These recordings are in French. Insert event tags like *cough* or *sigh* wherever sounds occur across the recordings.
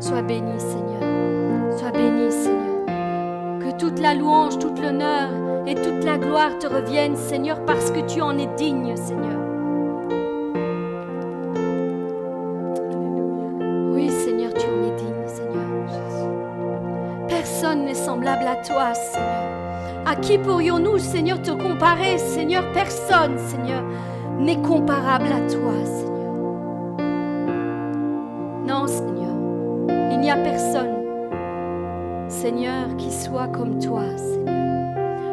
Sois béni, Seigneur. Sois béni, Seigneur. Que toute la louange, tout l'honneur et toute la gloire te reviennent, Seigneur, parce que tu en es digne, Seigneur. Oui, Seigneur, tu en es digne, Seigneur. Personne n'est semblable à toi, Seigneur. À qui pourrions-nous, Seigneur, te comparer, Seigneur? Personne, Seigneur, n'est comparable à toi, Seigneur. Personne, Seigneur, qui soit comme toi.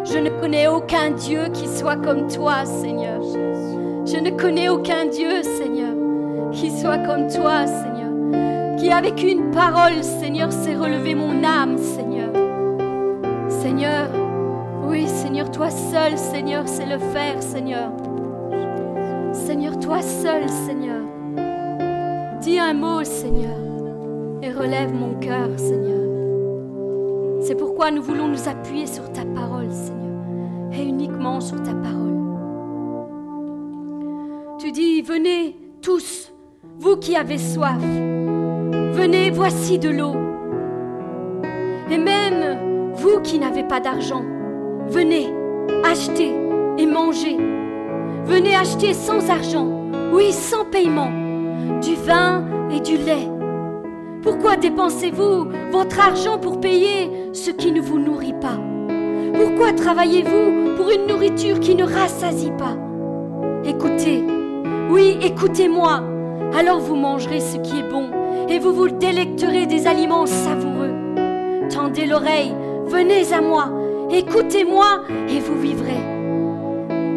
Je ne connais aucun Dieu qui soit comme toi, Seigneur. Je ne connais aucun Dieu, Seigneur, qui soit comme toi, Seigneur. Qui avec une parole, Seigneur, s'est relevé mon âme, Seigneur. Seigneur, oui, Seigneur, toi seul, Seigneur, c'est le faire, Seigneur. Seigneur, toi seul, Seigneur. Dis un mot, Seigneur, relève mon cœur, Seigneur. C'est pourquoi nous voulons nous appuyer sur ta parole, Seigneur, et uniquement sur ta parole. Tu dis, venez tous, vous qui avez soif, venez, voici de l'eau. Et même vous qui n'avez pas d'argent, venez, achetez et mangez. Venez acheter sans argent, oui, sans paiement, du vin et du lait. Pourquoi dépensez-vous votre argent pour payer ce qui ne vous nourrit pas Pourquoi travaillez-vous pour une nourriture qui ne rassasie pas Écoutez, oui, écoutez-moi, alors vous mangerez ce qui est bon et vous vous délecterez des aliments savoureux. Tendez l'oreille, venez à moi, écoutez-moi et vous vivrez.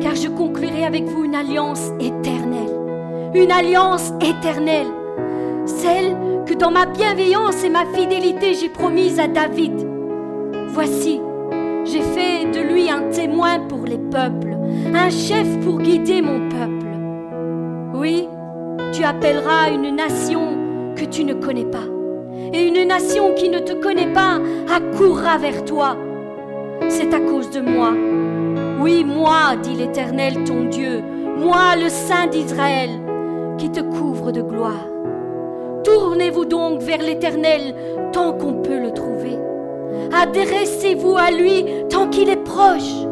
Car je conclurai avec vous une alliance éternelle, une alliance éternelle, celle que dans ma bienveillance et ma fidélité j'ai promise à David. Voici, j'ai fait de lui un témoin pour les peuples, un chef pour guider mon peuple. Oui, tu appelleras une nation que tu ne connais pas. Et une nation qui ne te connaît pas accourra vers toi. C'est à cause de moi. Oui, moi, dit l'Éternel ton Dieu, moi le Saint d'Israël, qui te couvre de gloire. Tournez-vous donc vers l'Éternel tant qu'on peut le trouver. Adressez-vous à lui tant qu'il est proche.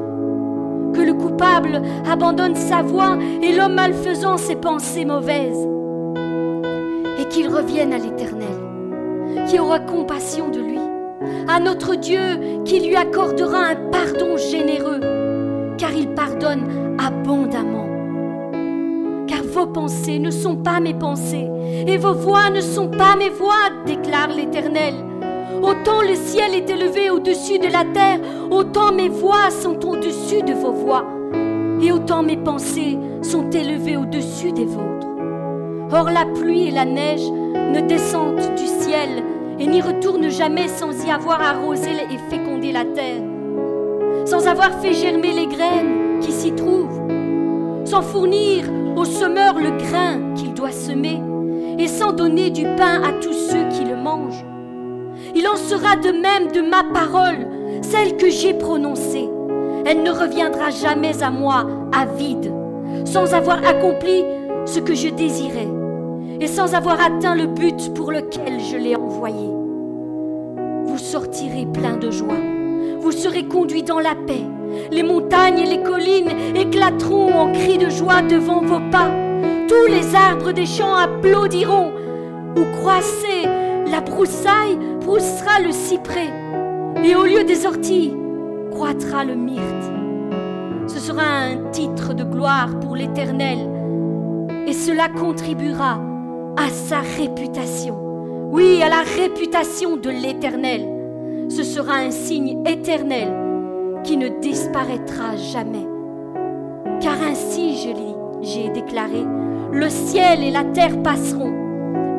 Que le coupable abandonne sa voie et l'homme malfaisant ses pensées mauvaises. Et qu'il revienne à l'Éternel, qui aura compassion de lui, à notre Dieu qui lui accordera un pardon généreux, car il pardonne abondamment vos pensées ne sont pas mes pensées, et vos voix ne sont pas mes voix, déclare l'Éternel. Autant le ciel est élevé au-dessus de la terre, autant mes voix sont au-dessus de vos voix, et autant mes pensées sont élevées au-dessus des vôtres. Or la pluie et la neige ne descendent du ciel et n'y retournent jamais sans y avoir arrosé et fécondé la terre, sans avoir fait germer les graines qui s'y trouvent, sans fournir au semeur le grain qu'il doit semer, et sans donner du pain à tous ceux qui le mangent. Il en sera de même de ma parole, celle que j'ai prononcée. Elle ne reviendra jamais à moi à vide, sans avoir accompli ce que je désirais, et sans avoir atteint le but pour lequel je l'ai envoyée. Vous sortirez plein de joie, vous serez conduits dans la paix, les montagnes et les collines éclateront en cris de joie devant vos pas. Tous les arbres des champs applaudiront. Où croissez la broussaille, poussera le cyprès. Et au lieu des orties, croîtra le myrte. Ce sera un titre de gloire pour l'Éternel. Et cela contribuera à sa réputation. Oui, à la réputation de l'Éternel. Ce sera un signe éternel qui ne disparaîtra jamais. Car ainsi je j'ai déclaré, le ciel et la terre passeront,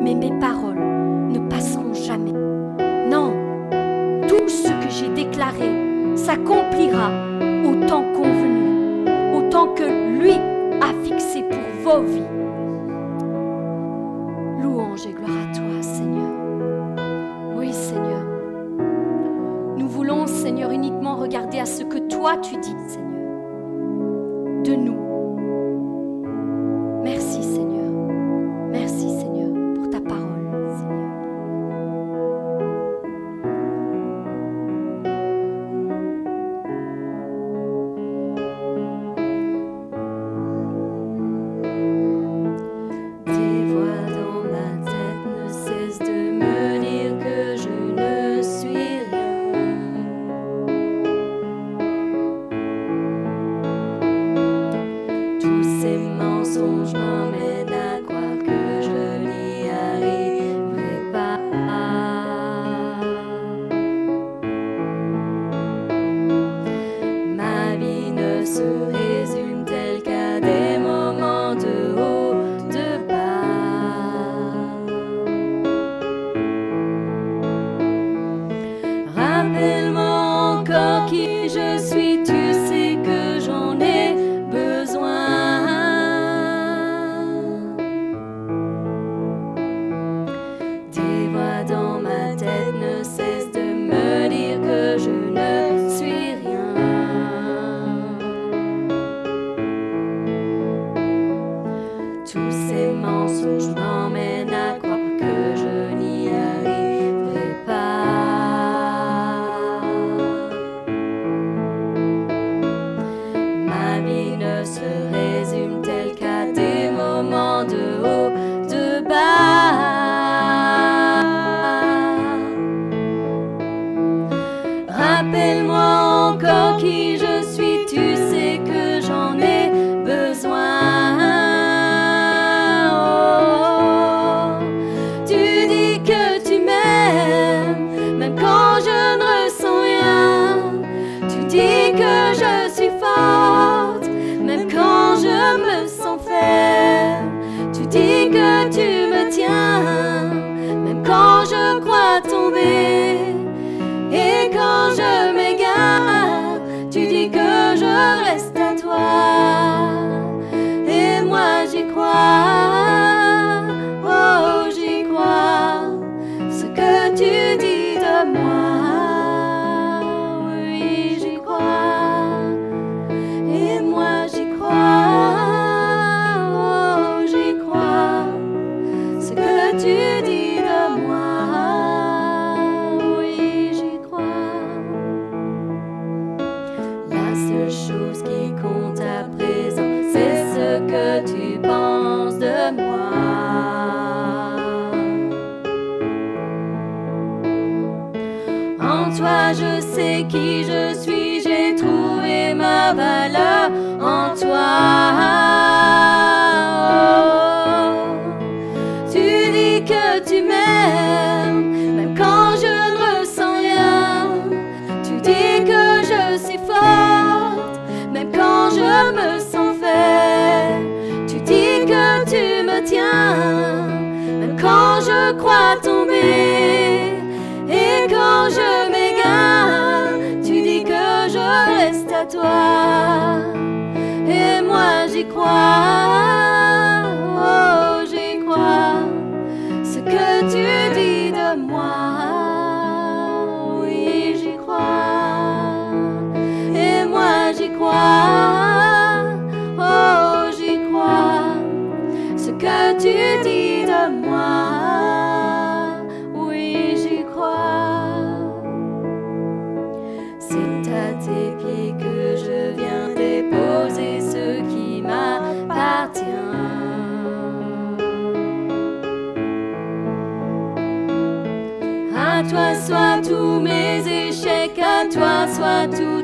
mais mes paroles ne passeront jamais. Non, tout ce que j'ai déclaré s'accomplira au temps convenu, au temps que lui a fixé pour vos vies. Regarder à ce que toi tu dis, soient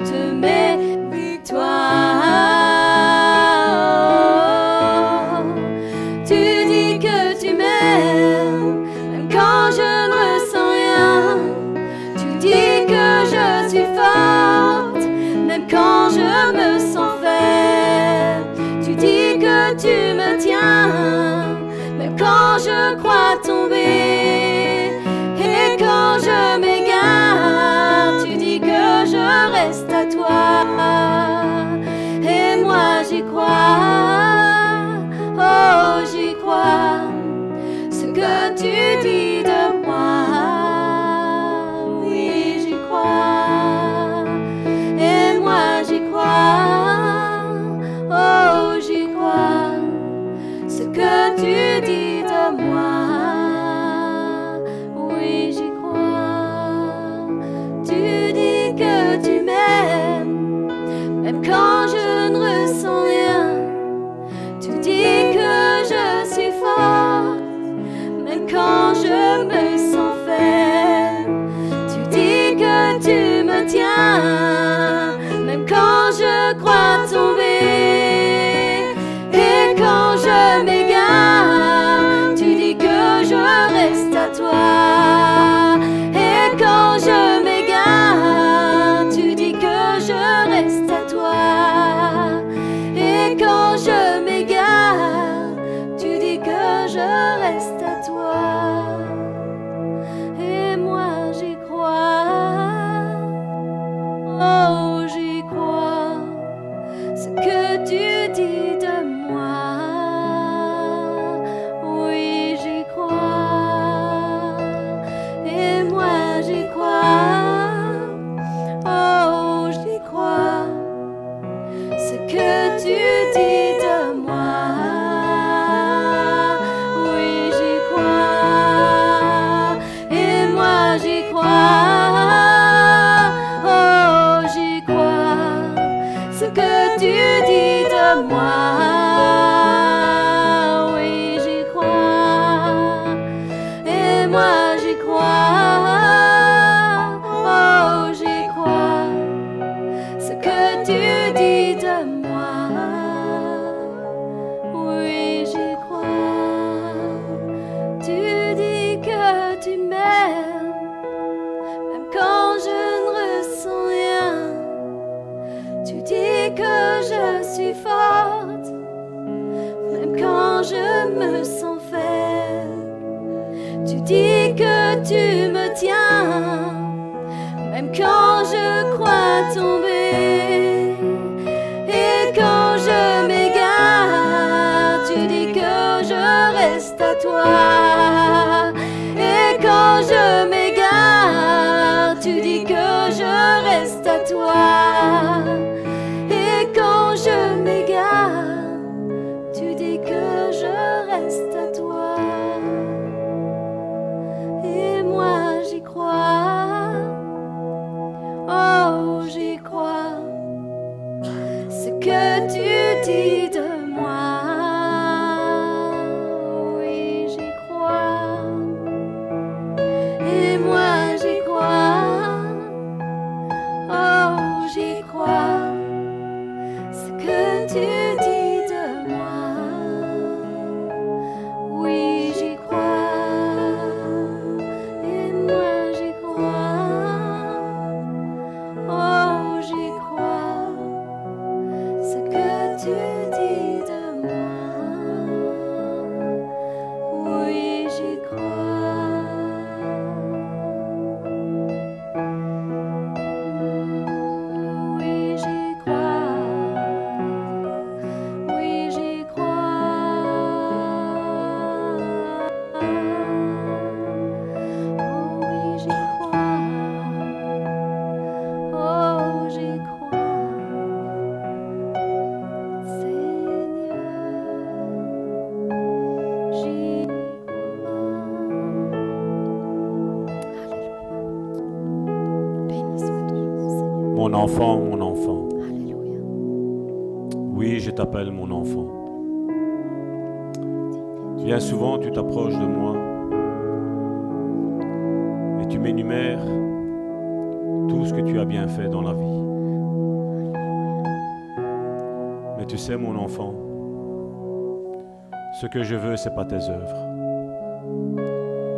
que je veux, c'est pas tes œuvres.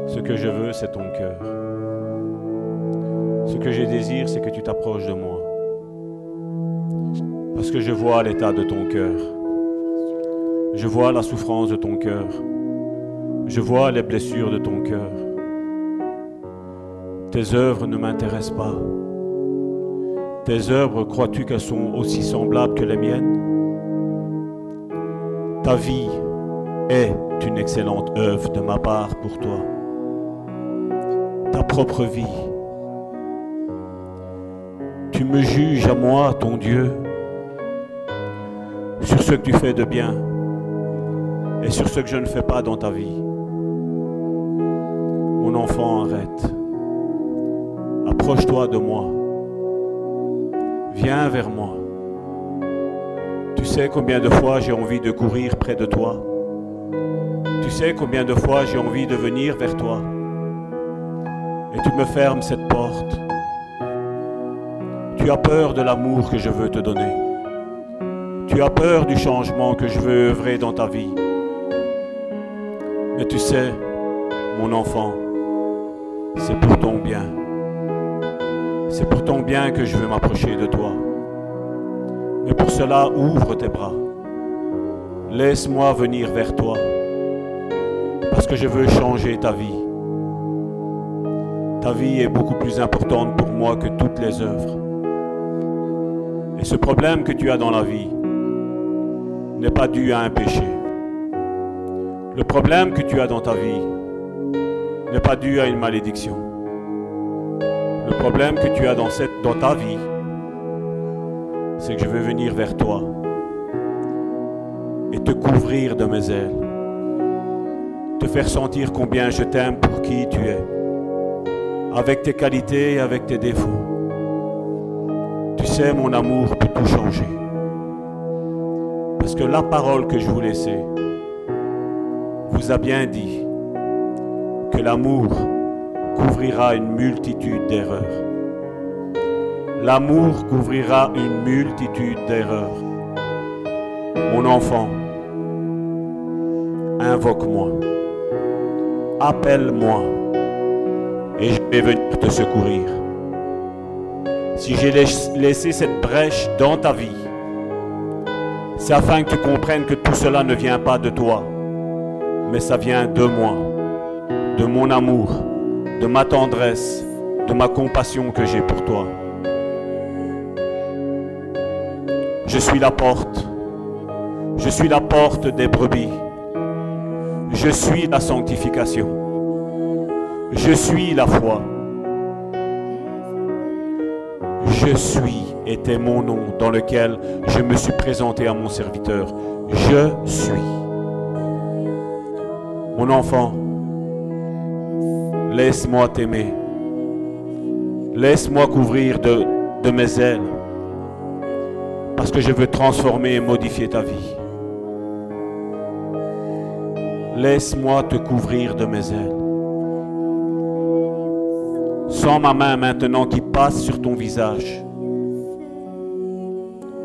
Ce que je veux, c'est ton cœur. Ce que je désire, c'est que tu t'approches de moi. Parce que je vois l'état de ton cœur. Je vois la souffrance de ton cœur. Je vois les blessures de ton cœur. Tes œuvres ne m'intéressent pas. Tes œuvres, crois-tu qu'elles sont aussi semblables que les miennes? Ta vie est une excellente œuvre de ma part pour toi. Ta propre vie. Tu me juges à moi, ton Dieu, sur ce que tu fais de bien et sur ce que je ne fais pas dans ta vie. Mon enfant, arrête. Approche-toi de moi. Viens vers moi. Tu sais combien de fois j'ai envie de courir près de toi. Tu sais combien de fois j'ai envie de venir vers toi. Et tu me fermes cette porte. Tu as peur de l'amour que je veux te donner. Tu as peur du changement que je veux œuvrer dans ta vie. Mais tu sais, mon enfant, c'est pour ton bien. C'est pour ton bien que je veux m'approcher de toi. Mais pour cela, ouvre tes bras. Laisse-moi venir vers toi. Que je veux changer ta vie. Ta vie est beaucoup plus importante pour moi que toutes les œuvres. Et ce problème que tu as dans la vie n'est pas dû à un péché. Le problème que tu as dans ta vie n'est pas dû à une malédiction. Le problème que tu as dans ta vie, c'est que je veux venir vers toi et te couvrir de mes ailes, te faire sentir combien je t'aime pour qui tu es, avec tes qualités et avec tes défauts. Tu sais, mon amour peut tout changer. Parce que la parole que je vous laissais vous a bien dit que l'amour couvrira une multitude d'erreurs. L'amour couvrira une multitude d'erreurs. Mon enfant, invoque-moi, appelle-moi et je vais venir te secourir. Si j'ai laissé cette brèche dans ta vie, c'est afin que tu comprennes que tout cela ne vient pas de toi, mais ça vient de moi, de mon amour, de ma tendresse, de ma compassion que j'ai pour toi. Je suis la porte. Je suis la porte des brebis. Je suis la sanctification. Je suis la foi. Je suis était mon nom dans lequel je me suis présenté à mon serviteur. Je suis. Mon enfant, laisse-moi t'aimer. Laisse-moi couvrir de, de mes ailes. Parce que je veux transformer et modifier ta vie. Laisse-moi te couvrir de mes ailes. Sans ma main maintenant qui passe sur ton visage.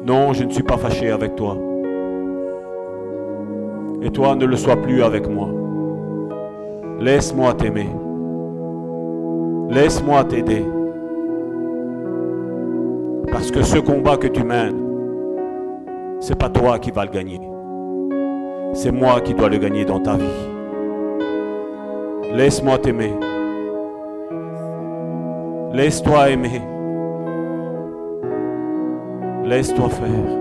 Non, je ne suis pas fâché avec toi. Et toi ne le sois plus avec moi. Laisse-moi t'aimer. Laisse-moi t'aider. Parce que ce combat que tu mènes, c'est pas toi qui vas le gagner. C'est moi qui dois le gagner dans ta vie. Laisse-moi t'aimer. Laisse-toi aimer. Laisse-toi faire.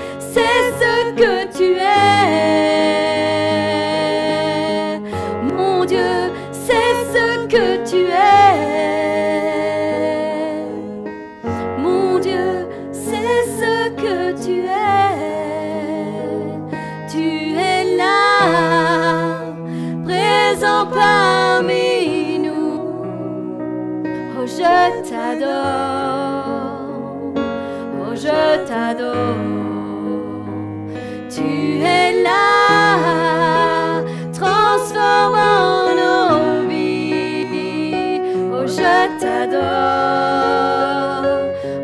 Oh, je t'adore. Tu es là, transformant nos vies. Oh, je t'adore.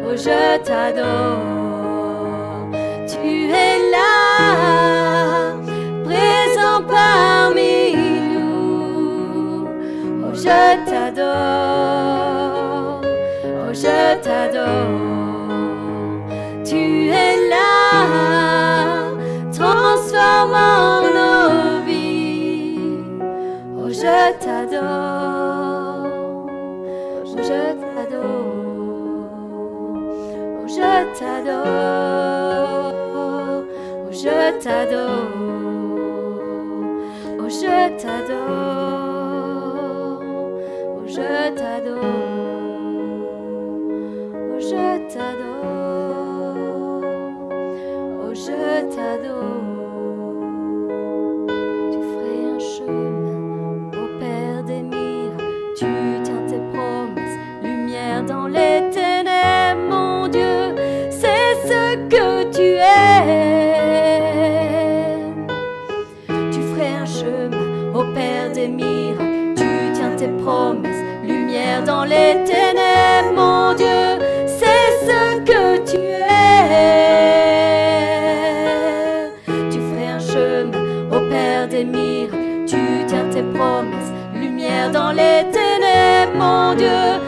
Oh, je t'adore. Tu es là, présent parmi nous. Oh, je t'adore. Je t'adore. Tu es là, transformant nos vies. Oh, je t'adore. Oh, je t'adore. Oh, je t'adore. Oh, je t'adore. Oh, je t'adore. Oh, je t'adore. Je t'adore. Oh, je t'adore. Tu ferais un chemin au Père des miracles. Tu tiens tes promesses, lumière dans les ténèbres, mon Dieu. C'est ce que tu es. Tu ferais un chemin au Père des miracles. Tu tiens tes promesses, lumière dans les ténèbres, dans les ténèbres, mon Dieu.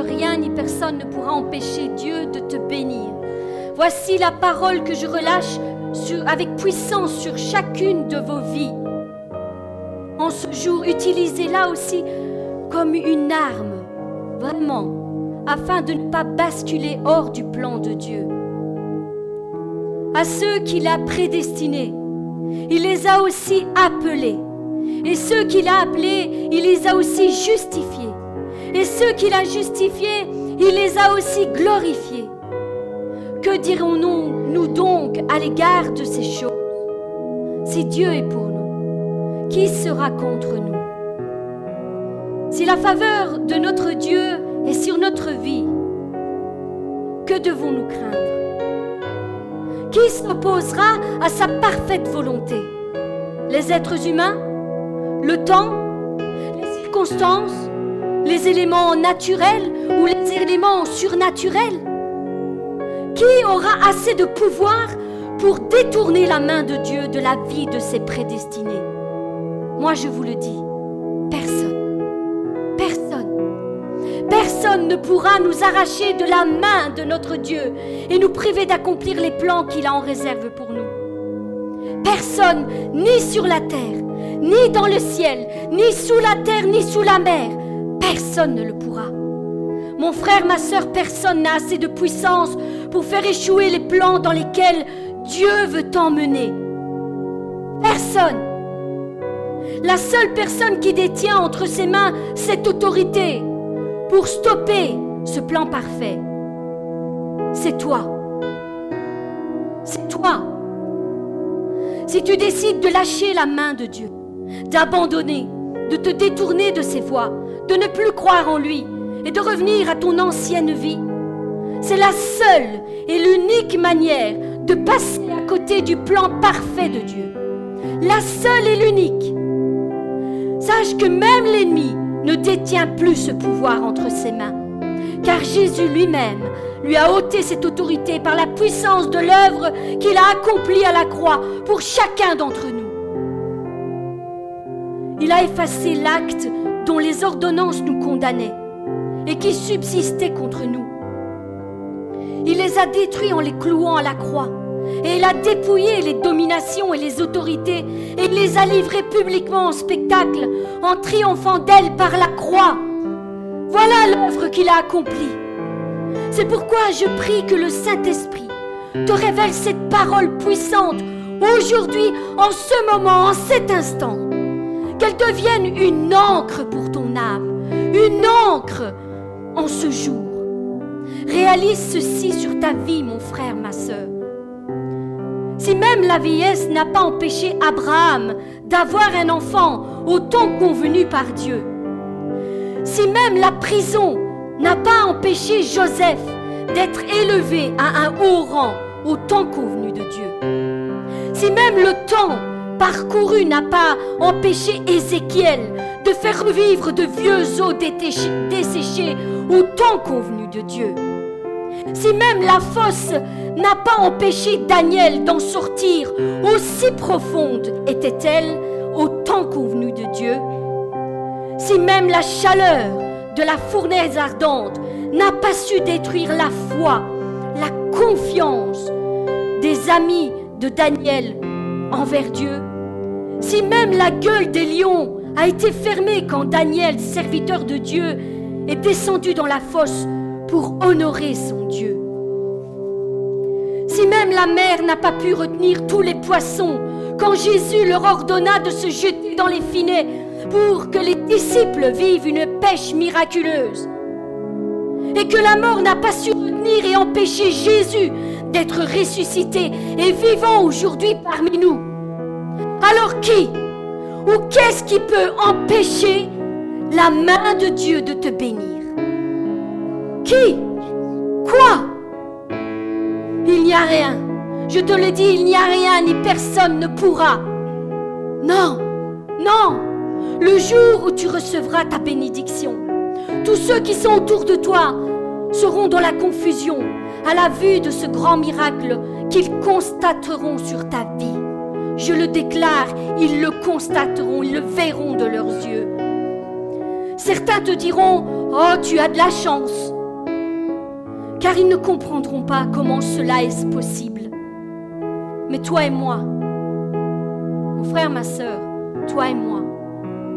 Rien ni personne ne pourra empêcher Dieu de te bénir. Voici la parole que je relâche avec puissance sur chacune de vos vies. En ce jour, utilisez-la aussi comme une arme, vraiment, afin de ne pas basculer hors du plan de Dieu. À ceux qu'il a prédestinés, il les a aussi appelés. Et ceux qu'il a appelés, il les a aussi justifiés. Et ceux qu'il a justifiés, il les a aussi glorifiés. Que dirons-nous, nous donc, à l'égard de ces choses? Si Dieu est pour nous, qui sera contre nous? Si la faveur de notre Dieu est sur notre vie, que devons-nous craindre? Qui s'opposera à sa parfaite volonté? Les êtres humains? Le temps? Les circonstances? Les éléments naturels ou les éléments surnaturels? Qui aura assez de pouvoir pour détourner la main de Dieu de la vie de ses prédestinés Moi je vous le dis, personne. Personne. Personne ne pourra nous arracher de la main de notre Dieu et nous priver d'accomplir les plans qu'il a en réserve pour nous. Personne, ni sur la terre, ni dans le ciel, ni sous la terre, ni sous la mer, personne ne le pourra. Mon frère, ma sœur, personne n'a assez de puissance pour faire échouer les plans dans lesquels Dieu veut t'emmener. Personne. La seule personne qui détient entre ses mains cette autorité pour stopper ce plan parfait, c'est toi. C'est toi. Si tu décides de lâcher la main de Dieu, d'abandonner, de te détourner de ses voies, de ne plus croire en lui et de revenir à ton ancienne vie, c'est la seule et l'unique manière de passer à côté du plan parfait de Dieu. la seule et l'unique. Sache que même l'ennemi ne détient plus ce pouvoir entre ses mains, car Jésus lui-même lui a ôté cette autorité par la puissance de l'œuvre qu'il a accomplie à la croix pour chacun d'entre nous. Il a effacé l'acte dont les ordonnances nous condamnaient et qui subsistait contre nous. Il les a détruits en les clouant à la croix. Et il a dépouillé les dominations et les autorités et il les a livrées publiquement en spectacle en triomphant d'elles par la croix. Voilà l'œuvre qu'il a accomplie. C'est pourquoi je prie que le Saint-Esprit te révèle cette parole puissante aujourd'hui, en ce moment, en cet instant. Qu'elle devienne une encre pour ton âme, une encre en ce jour. Réalise ceci sur ta vie, mon frère, ma sœur. Si même la vieillesse n'a pas empêché Abraham d'avoir un enfant au temps convenu par Dieu, si même la prison n'a pas empêché Joseph d'être élevé à un haut rang au temps convenu de Dieu, si même le temps parcouru n'a pas empêché Ézéchiel de faire revivre de vieux os desséchés au temps convenu de Dieu, si même la fosse n'a pas empêché Daniel d'en sortir, aussi profonde était-elle au temps convenu de Dieu, si même la chaleur de la fournaise ardente n'a pas su détruire la foi, la confiance des amis de Daniel envers Dieu, si même la gueule des lions a été fermée quand Daniel, serviteur de Dieu, est descendu dans la fosse pour honorer son Dieu. Si même la mer n'a pas pu retenir tous les poissons quand Jésus leur ordonna de se jeter dans les filets pour que les disciples vivent une pêche miraculeuse, et que la mort n'a pas su retenir et empêcher Jésus d'être ressuscité et vivant aujourd'hui parmi nous, alors qui ou qu'est-ce qui peut empêcher la main de Dieu de te bénir? Qui? Quoi? Il n'y a rien. Je te le dis, il n'y a rien ni personne ne pourra. Non, non. Le jour où tu recevras ta bénédiction, tous ceux qui sont autour de toi seront dans la confusion à la vue de ce grand miracle qu'ils constateront sur ta vie. Je le déclare, ils le constateront, ils le verront de leurs yeux. Certains te diront, oh, tu as de la chance car ils ne comprendront pas comment cela est possible. Mais toi et moi, mon frère, ma sœur, toi et moi,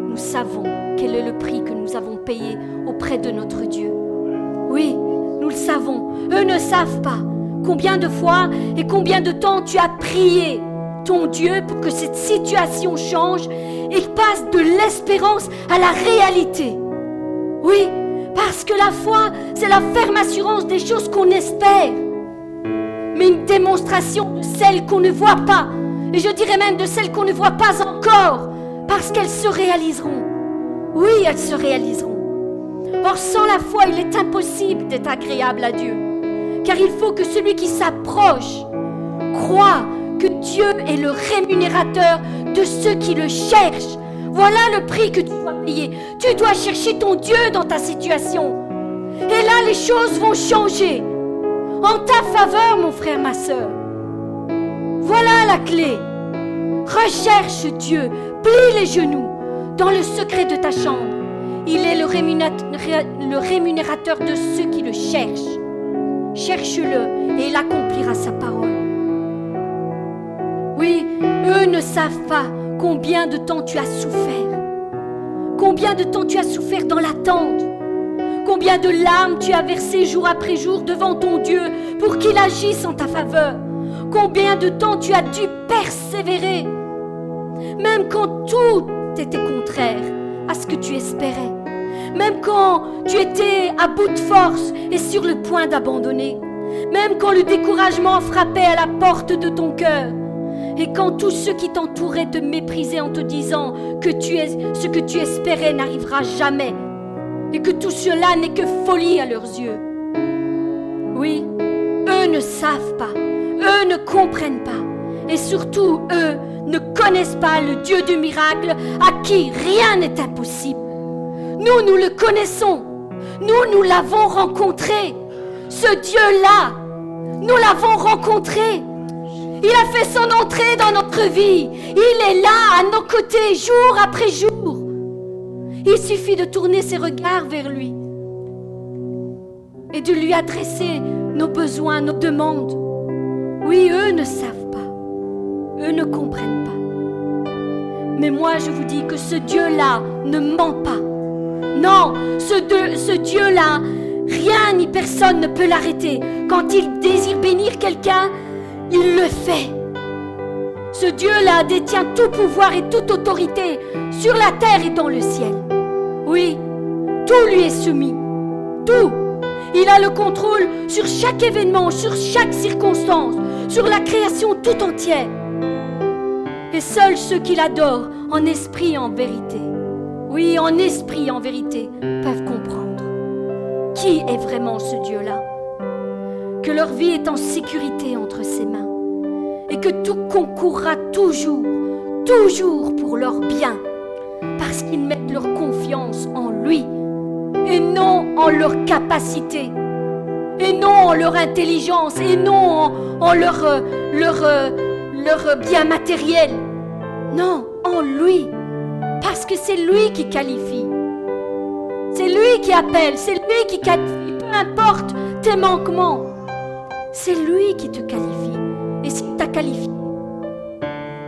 nous savons quel est le prix que nous avons payé auprès de notre Dieu. Oui, nous le savons. Eux ne savent pas combien de fois et combien de temps tu as prié ton Dieu pour que cette situation change et passe de l'espérance à la réalité. Oui, parce que la foi, c'est la ferme assurance des choses qu'on espère, mais une démonstration de celles qu'on ne voit pas, et je dirais même de celles qu'on ne voit pas encore, parce qu'elles se réaliseront. Oui, elles se réaliseront. Or, sans la foi, il est impossible d'être agréable à Dieu, car il faut que celui qui s'approche croit Dieu est le rémunérateur de ceux qui le cherchent. Voilà le prix que tu dois payer. Tu dois chercher ton Dieu dans ta situation. Et là, les choses vont changer. En ta faveur, mon frère, ma soeur. Voilà la clé. Recherche Dieu. Plie les genoux dans le secret de ta chambre. Il est le rémunérateur de ceux qui le cherchent. Cherche-le et il accomplira sa parole. Oui, eux ne savent pas combien de temps tu as souffert. Combien de temps tu as souffert dans l'attente. Combien de larmes tu as versées jour après jour devant ton Dieu pour qu'il agisse en ta faveur. Combien de temps tu as dû persévérer. Même quand tout était contraire à ce que tu espérais. Même quand tu étais à bout de force et sur le point d'abandonner. Même quand le découragement frappait à la porte de ton cœur. Et quand tous ceux qui t'entouraient te méprisaient en te disant que tu es, ce que tu espérais n'arrivera jamais, et que tout cela n'est que folie à leurs yeux. Oui, eux ne savent pas, eux ne comprennent pas, et surtout eux ne connaissent pas le Dieu du miracle à qui rien n'est impossible. Nous, nous le connaissons. Nous, nous l'avons rencontré. Ce Dieu-là, nous l'avons rencontré. Il a fait son entrée dans notre vie. Il est là à nos côtés jour après jour. Il suffit de tourner ses regards vers lui et de lui adresser nos besoins, nos demandes. Oui, eux ne savent pas. Eux ne comprennent pas. Mais moi, je vous dis que ce Dieu-là ne ment pas. Non, ce, Dieu-là, rien ni personne ne peut l'arrêter. Quand il désire bénir quelqu'un, il le fait. Ce Dieu-là détient tout pouvoir et toute autorité sur la terre et dans le ciel. Oui, tout lui est soumis. Tout. Il a le contrôle sur chaque événement, sur chaque circonstance, sur la création tout entière. Et seuls ceux qui l'adorent en esprit et en vérité, oui, en esprit et en vérité, peuvent comprendre qui est vraiment ce Dieu-là. Que leur vie est en sécurité entre ses mains et que tout concourra toujours, toujours pour leur bien, parce qu'ils mettent leur confiance en lui et non en leur capacité, et non en leur intelligence, et non en, leur, euh, leur, euh, leur bien matériel. Non, en lui, parce que c'est lui qui qualifie. C'est lui qui appelle, c'est lui qui qualifie, peu importe tes manquements. C'est lui qui te qualifie. Et s'il t'a qualifié,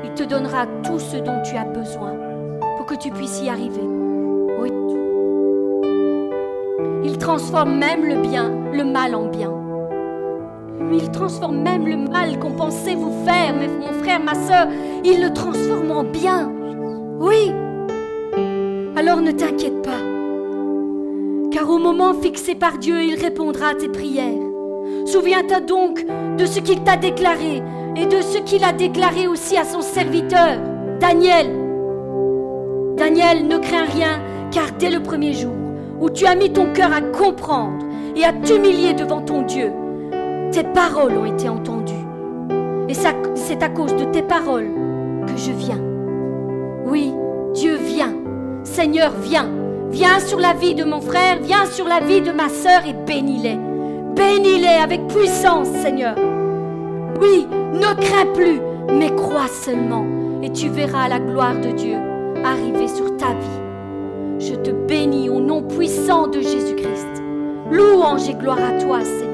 il te donnera tout ce dont tu as besoin pour que tu puisses y arriver. Oui. Il transforme même le bien, le mal en bien. Il transforme même le mal qu'on pensait vous faire, mon frère, ma soeur, il le transforme en bien. Oui. Alors ne t'inquiète pas, car au moment fixé par Dieu, il répondra à tes prières. Souviens-toi donc de ce qu'il t'a déclaré et de ce qu'il a déclaré aussi à son serviteur, Daniel. Daniel, ne crains rien, car dès le premier jour où tu as mis ton cœur à comprendre et à t'humilier devant ton Dieu, tes paroles ont été entendues. Et c'est à cause de tes paroles que je viens. Oui, Dieu vient. Seigneur, viens. Viens sur la vie de mon frère, viens sur la vie de ma sœur et bénis-les. Bénis-les avec puissance, Seigneur. Oui, ne crains plus, mais crois seulement, et tu verras la gloire de Dieu arriver sur ta vie. Je te bénis au nom puissant de Jésus-Christ. Louange et gloire à toi, Seigneur.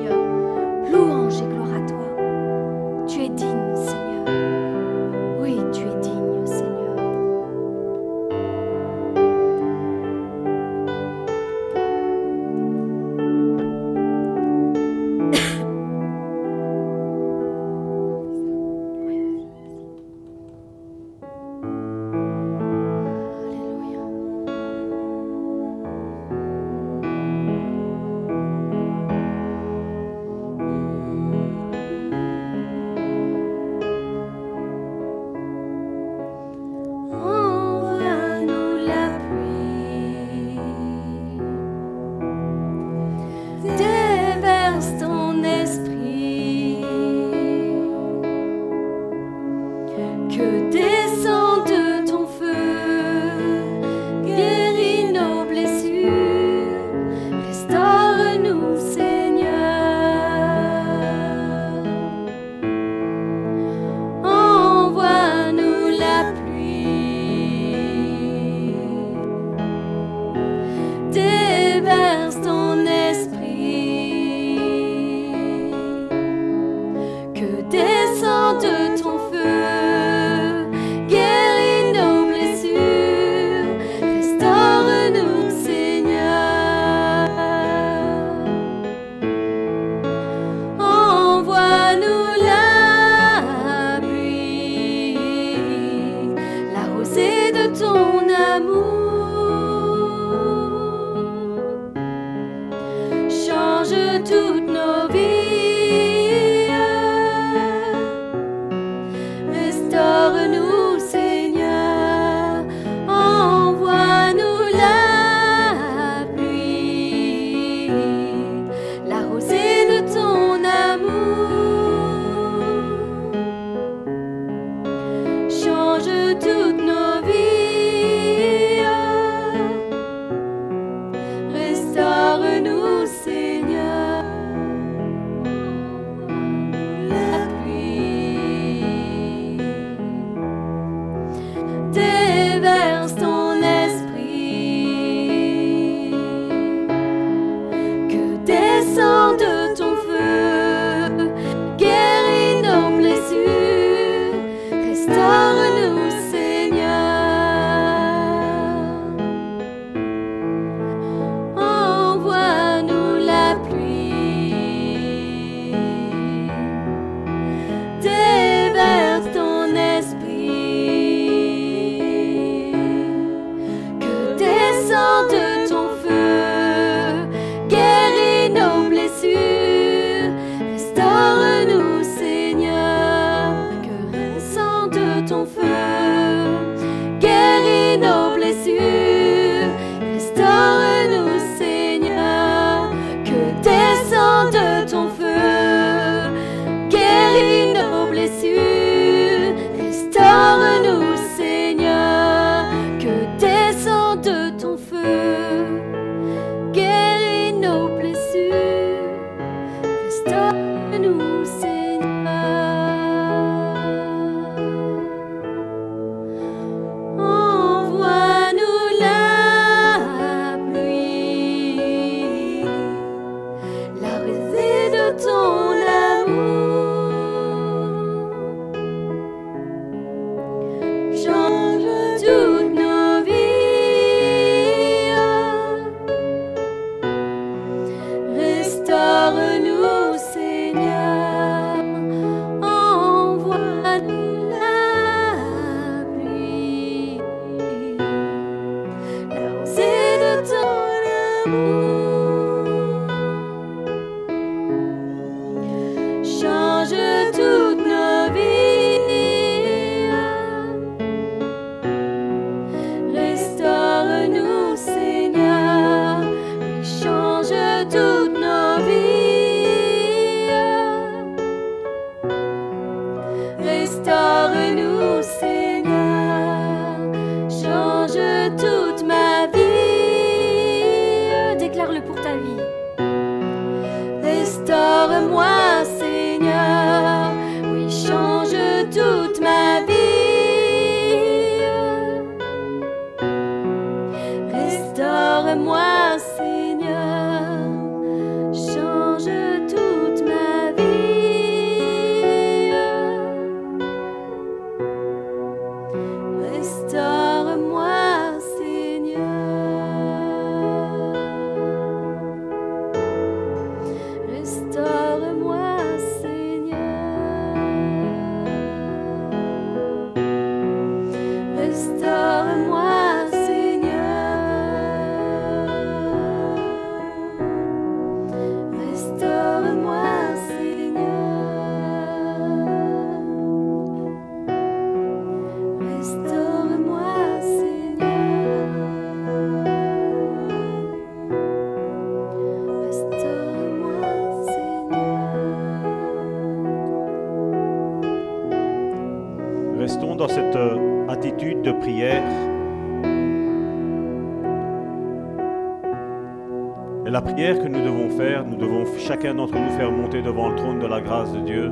Devant le trône de la grâce de Dieu.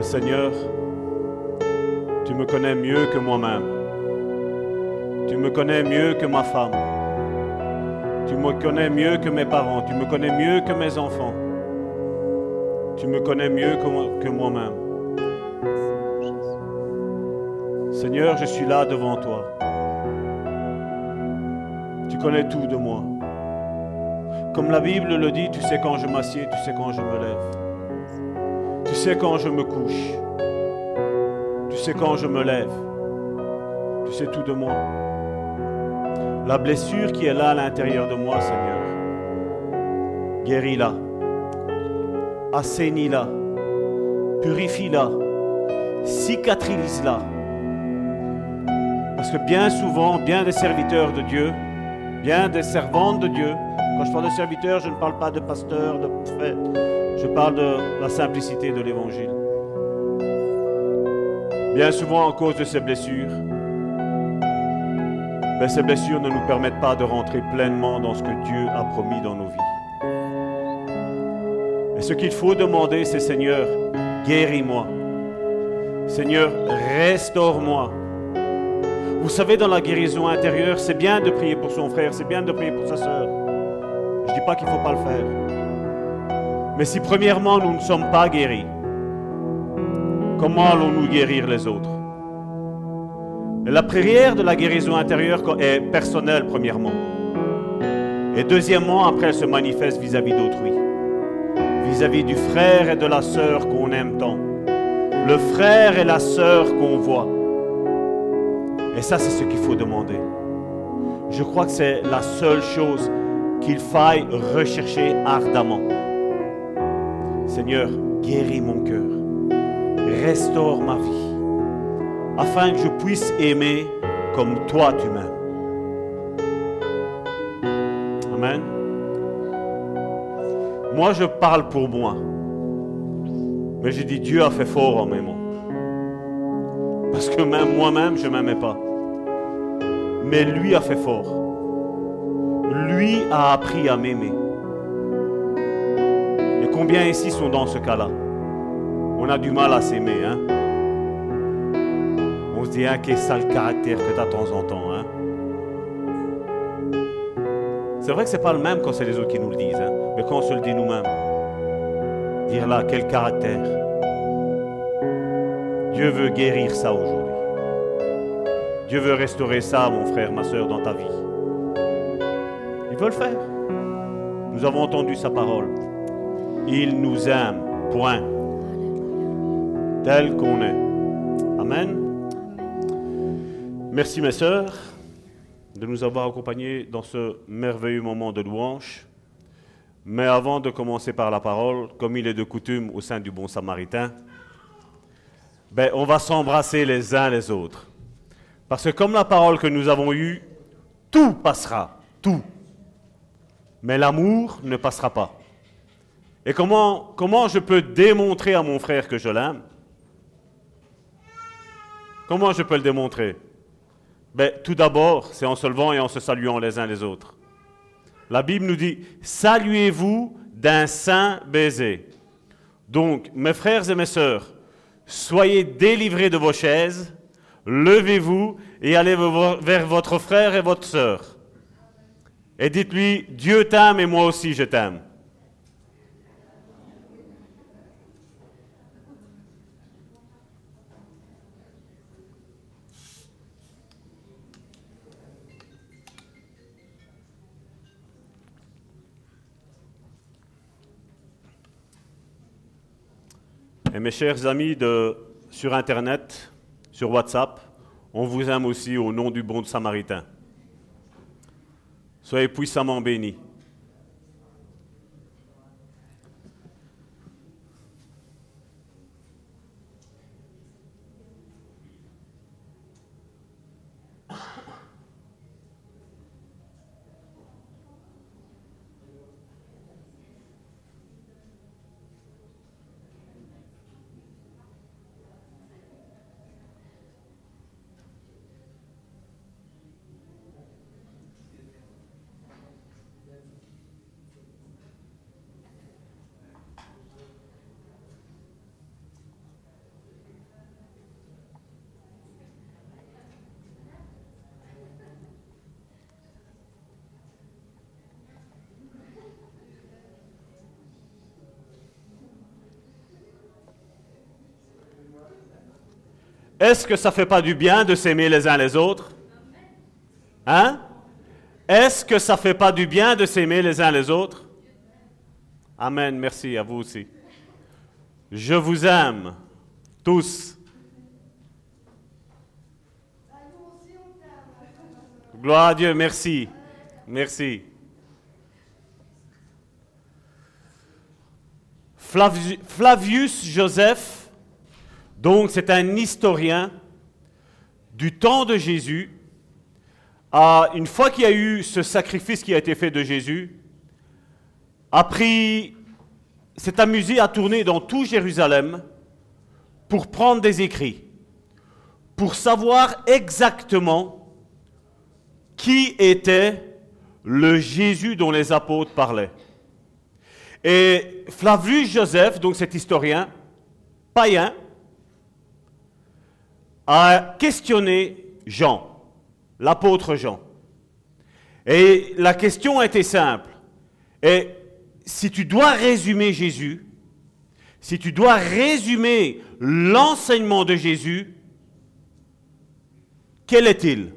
Seigneur, tu me connais mieux que moi-même. Tu me connais mieux que ma femme. Tu me connais mieux que mes parents. Tu me connais mieux que mes enfants. Tu me connais mieux que moi-même. Seigneur, je suis là devant toi. Tu connais tout de moi. Comme la Bible le dit, tu sais quand je m'assieds, tu sais quand je me lève. Tu sais quand je me couche. Tu sais quand je me lève. Tu sais tout de moi. La blessure qui est là à l'intérieur de moi, Seigneur, guéris-la. Assainis-la. Purifie-la. Cicatrise-la. Parce que bien souvent, bien des serviteurs de Dieu, bien des servantes de Dieu, quand je parle de serviteur, je ne parle pas de pasteur, de prophète. Je parle de la simplicité de l'évangile. Bien souvent, à cause de ces blessures, ben, ces blessures ne nous permettent pas de rentrer pleinement dans ce que Dieu a promis dans nos vies. Et ce qu'il faut demander, c'est Seigneur, guéris-moi. Seigneur, restaure-moi. Vous savez, dans la guérison intérieure, c'est bien de prier pour son frère, c'est bien de prier pour sa soeur. Qu'il ne faut pas le faire. Mais si premièrement nous ne sommes pas guéris, comment allons-nous guérir les autres? La prière de la guérison intérieure est personnelle premièrement. Et deuxièmement, après, elle se manifeste vis-à-vis d'autrui. Vis-à-vis du frère et de la sœur qu'on aime tant. Le frère et la sœur qu'on voit. Et ça, c'est ce qu'il faut demander. Je crois que c'est la seule chose qu'il faille rechercher ardemment. Seigneur, guéris mon cœur, restaure ma vie, afin que je puisse aimer comme toi tu m'aimes. Amen. Moi, je parle pour moi. Mais je dis, Dieu a fait fort en m'aimant. Parce que même moi-même, je ne m'aimais pas mais lui a fait fort. Lui a appris à m'aimer. Et combien ici sont dans ce cas-là? On a du mal à s'aimer, hein? On se dit, hein, quel sale caractère que tu as de temps en temps, hein? C'est vrai que c'est pas le même quand c'est les autres qui nous le disent, hein? Mais quand on se le dit nous-mêmes, dire là, quel caractère? Dieu veut guérir ça aujourd'hui. Dieu veut restaurer ça, mon frère, ma soeur, dans ta vie. Il veut le faire. Nous avons entendu sa parole. Il nous aime, point. Tel qu'on est. Amen. Merci, mes sœurs, de nous avoir accompagnés dans ce merveilleux moment de louange. Mais avant de commencer par la parole, comme il est de coutume au sein du Bon Samaritain, ben, on va s'embrasser les uns les autres. Parce que comme la parole que nous avons eue, tout passera, tout. Mais l'amour ne passera pas. Et comment, comment je peux démontrer à mon frère que je l'aime? Comment je peux le démontrer? Ben, Tout d'abord, c'est en se levant et en se saluant les uns les autres. La Bible nous dit, saluez-vous d'un saint baiser. Donc, mes frères et mes sœurs, soyez délivrés de vos chaises levez-vous et allez vers votre frère et votre sœur. Et dites-lui, Dieu t'aime et moi aussi je t'aime. Et mes chers amis de, sur Internet, sur WhatsApp. On vous aime aussi au nom du bon Samaritain. Soyez puissamment bénis. Est-ce que ça ne fait pas du bien de s'aimer les uns les autres? Hein? Est-ce que ça ne fait pas du bien de s'aimer les uns les autres? Amen, merci à vous aussi. Je vous aime tous. Gloire à Dieu, merci. Merci. Flavius Joseph donc c'est un historien du temps de Jésus. une fois qu'il y a eu ce sacrifice qui a été fait de Jésus, a pris, s'est amusé à tourner dans tout Jérusalem pour prendre des écrits, pour savoir exactement qui était le Jésus dont les apôtres parlaient. Et Flavius Joseph, donc cet historien païen, a questionné Jean, l'apôtre Jean. Et la question était simple. Et si tu dois résumer Jésus, si tu dois résumer l'enseignement de Jésus, quel est-il?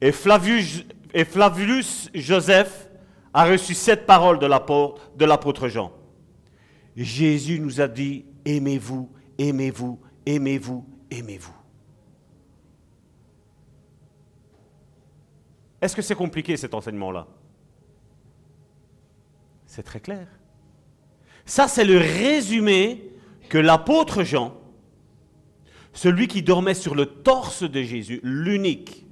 Et Flavius, et Flavius Joseph a reçu cette parole de l'apôtre Jean. Jésus nous a dit, aimez-vous, aimez-vous, aimez-vous, aimez-vous. Est-ce que c'est compliqué cet enseignement-là? C'est très clair. Ça, c'est le résumé que l'apôtre Jean, celui qui dormait sur le torse de Jésus, l'unique,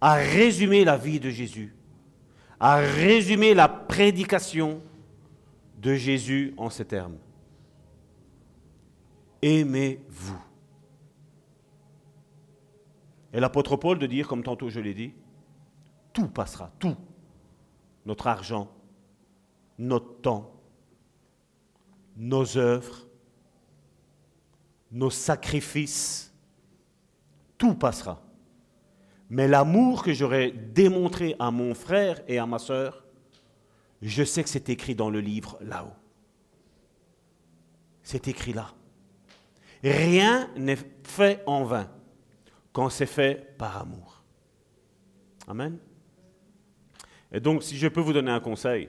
a résumé la vie de Jésus, a résumé la prédication de Jésus en ces termes. Aimez-vous. Et l'apôtre Paul de dire, comme tantôt je l'ai dit, tout passera, tout. Notre argent, notre temps, nos œuvres, nos sacrifices, tout passera. Mais l'amour que j'aurais démontré à mon frère et à ma sœur, je sais que c'est écrit dans le livre là-haut. C'est écrit là. Rien n'est fait en vain quand c'est fait par amour. Amen. Et donc, si je peux vous donner un conseil,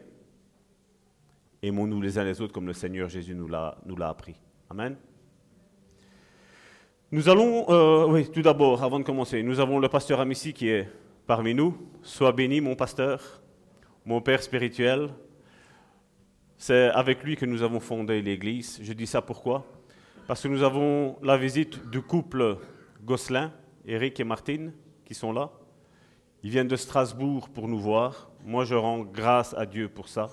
aimons-nous les uns les autres comme le Seigneur Jésus nous l'a, nous l'a appris. Amen. Nous allons, euh, oui, tout d'abord, avant de commencer, nous avons le pasteur Amici qui est parmi nous. Sois béni, mon pasteur, mon père spirituel. C'est avec lui que nous avons fondé l'Église. Je dis ça pourquoi? Parce que nous avons la visite du couple Gosselin, Eric et Martine, qui sont là. Ils viennent de Strasbourg pour nous voir. Moi, je rends grâce à Dieu pour ça.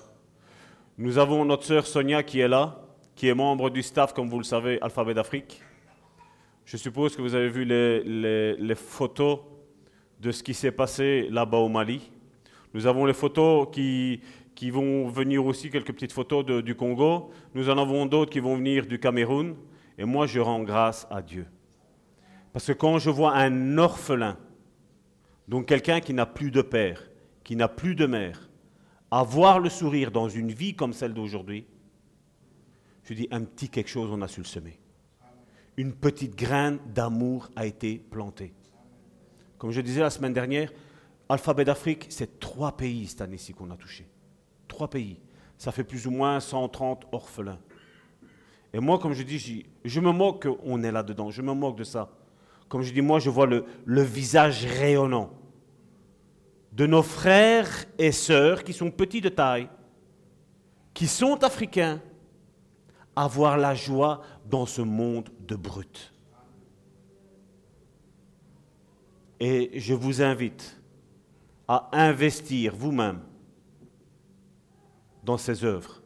Nous avons notre sœur Sonia qui est là, qui est membre du staff, comme vous le savez, Alphabet d'Afrique. Je suppose que vous avez vu les, photos de ce qui s'est passé là-bas au Mali. Nous avons les photos qui, vont venir aussi, quelques petites photos du Congo. Nous en avons d'autres qui vont venir du Cameroun. Et moi, je rends grâce à Dieu. Parce que quand je vois un orphelin, donc quelqu'un qui n'a plus de père, qui n'a plus de mère, avoir le sourire dans une vie comme celle d'aujourd'hui, je dis un petit quelque chose, on a su le semer une petite graine d'amour a été plantée. Comme je disais la semaine dernière, Alphabet d'Afrique, c'est trois pays cette année-ci qu'on a touché. Trois pays. Ça fait plus ou moins 130 orphelins. Et moi, comme je dis, je me moque qu'on est là-dedans. Je me moque de ça. Comme je dis, moi, je vois le, visage rayonnant de nos frères et sœurs qui sont petits de taille, qui sont africains, avoir la joie dans ce monde de brut. Et je vous invite à investir vous-même dans ces œuvres,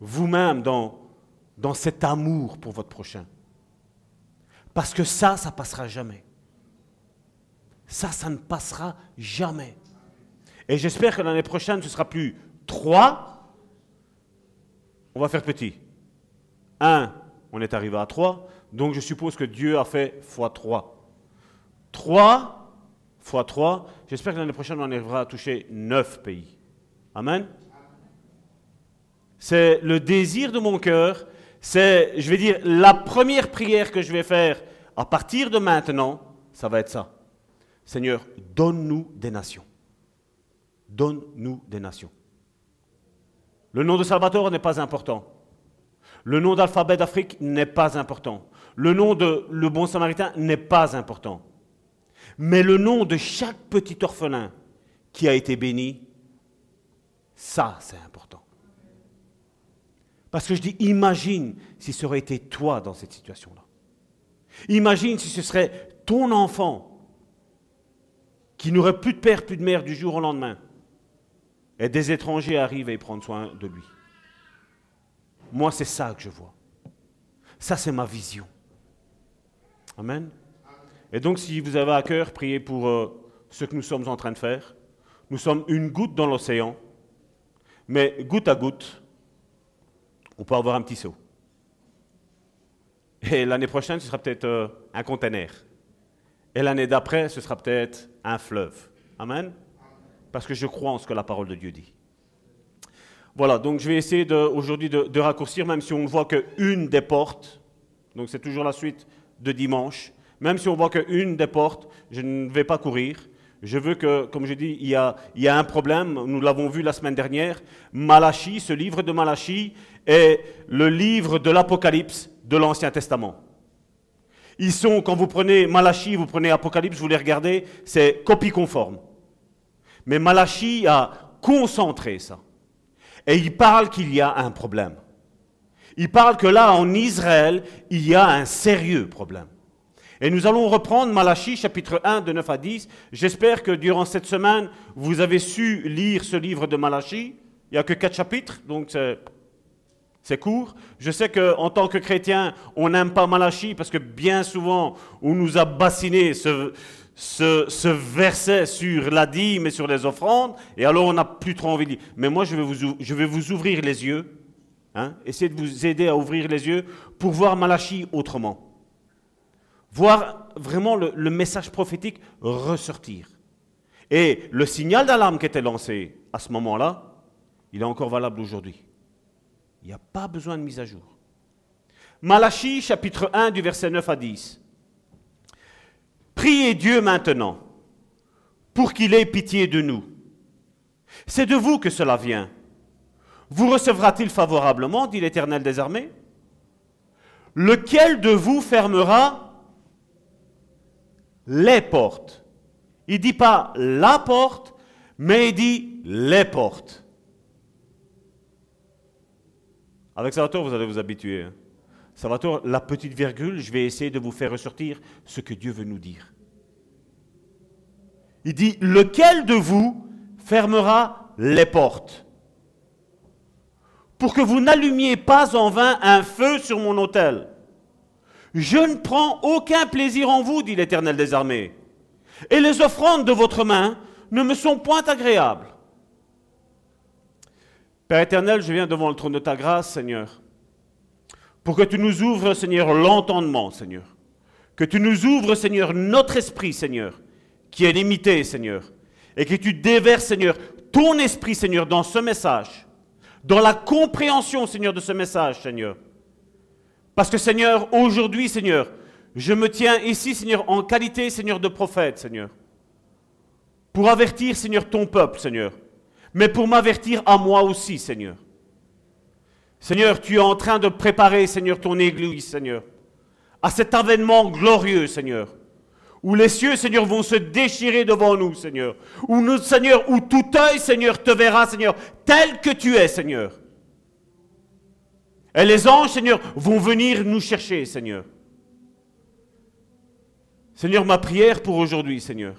vous-même dans, dans cet amour pour votre prochain. Parce que ça, ça passera jamais. Ça, ça ne passera jamais. Et j'espère que l'année prochaine, ce sera plus trois. On va faire petit. 1, on est arrivé à 3. Donc je suppose que Dieu a fait x 3. 3 x 3. J'espère que l'année prochaine, on arrivera à toucher 9 pays. Amen. C'est le désir de mon cœur. C'est, je vais dire, la première prière que je vais faire à partir de maintenant, ça va être ça. Seigneur, donne-nous des nations. Donne-nous des nations. Le nom de Salvatore n'est pas important. Le nom d'alphabet d'Afrique n'est pas important. Le nom de le bon samaritain n'est pas important. Mais le nom de chaque petit orphelin qui a été béni, ça c'est important. Parce que je dis, imagine si ce aurait été toi dans cette situation-là. Imagine si ce serait ton enfant qui n'aurait plus de père, plus de mère du jour au lendemain. Et des étrangers arrivent et prennent soin de lui. Moi, c'est ça que je vois. Ça, c'est ma vision. Amen. Et donc, si vous avez à cœur, priez pour euh, ce que nous sommes en train de faire. Nous sommes une goutte dans l'océan, mais goutte à goutte, on peut avoir un petit saut. Et l'année prochaine, ce sera peut-être euh, un conteneur. Et l'année d'après, ce sera peut-être un fleuve. Amen? Parce que je crois en ce que la parole de Dieu dit. Voilà, donc je vais essayer aujourd'hui de, de, raccourcir, même si on ne voit qu'une des portes. Donc c'est toujours la suite de dimanche. Même si on voit qu'une des portes, je ne vais pas courir. Je veux que, comme je dis, il y a, un problème. Nous l'avons vu la semaine dernière. Malachie, ce livre de Malachie, est le livre de l'Apocalypse de l'Ancien Testament. Ils sont, quand vous prenez Malachie, vous prenez Apocalypse, vous les regardez, c'est copie conforme. Mais Malachie a concentré ça. Et il parle qu'il y a un problème. Il parle que là, en Israël, il y a un sérieux problème. Et nous allons reprendre Malachie chapitre 1 de 9 à 10. J'espère que durant cette semaine, vous avez su lire ce livre de Malachie. Il n'y a que quatre chapitres, donc c'est court. Je sais qu'en tant que chrétien, on n'aime pas Malachie parce que bien souvent, on nous a bassiné ce, ce, verset sur la dîme et sur les offrandes, et alors on n'a plus trop envie de lire. Mais moi, je vais vous, je vais vous ouvrir les yeux, hein, essayer de vous aider à ouvrir les yeux pour voir Malachie autrement. Voir vraiment le, message prophétique ressortir. Et le signal d'alarme qui était lancé à ce moment-là, il est encore valable aujourd'hui. Il n'y a pas besoin de mise à jour. Malachie, chapitre 1, du verset 9 à 10. Priez Dieu maintenant pour qu'il ait pitié de nous. C'est de vous que cela vient. Vous recevra-t-il favorablement, dit l'Éternel des armées? Lequel de vous fermera les portes Il ne dit pas la porte, mais il dit les portes. Avec Salvatore, vous allez vous habituer. Hein. Salvatore, la petite virgule, je vais essayer de vous faire ressortir ce que Dieu veut nous dire. Il dit, lequel de vous fermera les portes? Pour que vous n'allumiez pas en vain un feu sur mon autel Je ne prends aucun plaisir en vous, dit l'Éternel des armées, et les offrandes de votre main ne me sont point agréables. Père éternel, je viens devant le trône de ta grâce, Seigneur pour que tu nous ouvres, Seigneur, l'entendement, Seigneur. Que tu nous ouvres, Seigneur, notre esprit, Seigneur, qui est limité, Seigneur. Et que tu déverses, Seigneur, ton esprit, Seigneur, dans ce message. Dans la compréhension, Seigneur, de ce message, Seigneur. Parce que, Seigneur, aujourd'hui, Seigneur, je me tiens ici, Seigneur, en qualité, Seigneur, de prophète, Seigneur. Pour avertir, Seigneur, ton peuple, Seigneur. Mais pour m'avertir à moi aussi, Seigneur. Seigneur, tu es en train de préparer, Seigneur, ton Église, Seigneur, à cet avènement glorieux, Seigneur, où les cieux, Seigneur, vont se déchirer devant nous, Seigneur, où nous, Seigneur, où tout œil, Seigneur, te verra, Seigneur, tel que tu es, Seigneur. Et les anges, Seigneur, vont venir nous chercher, Seigneur. Seigneur, ma prière pour aujourd'hui, Seigneur,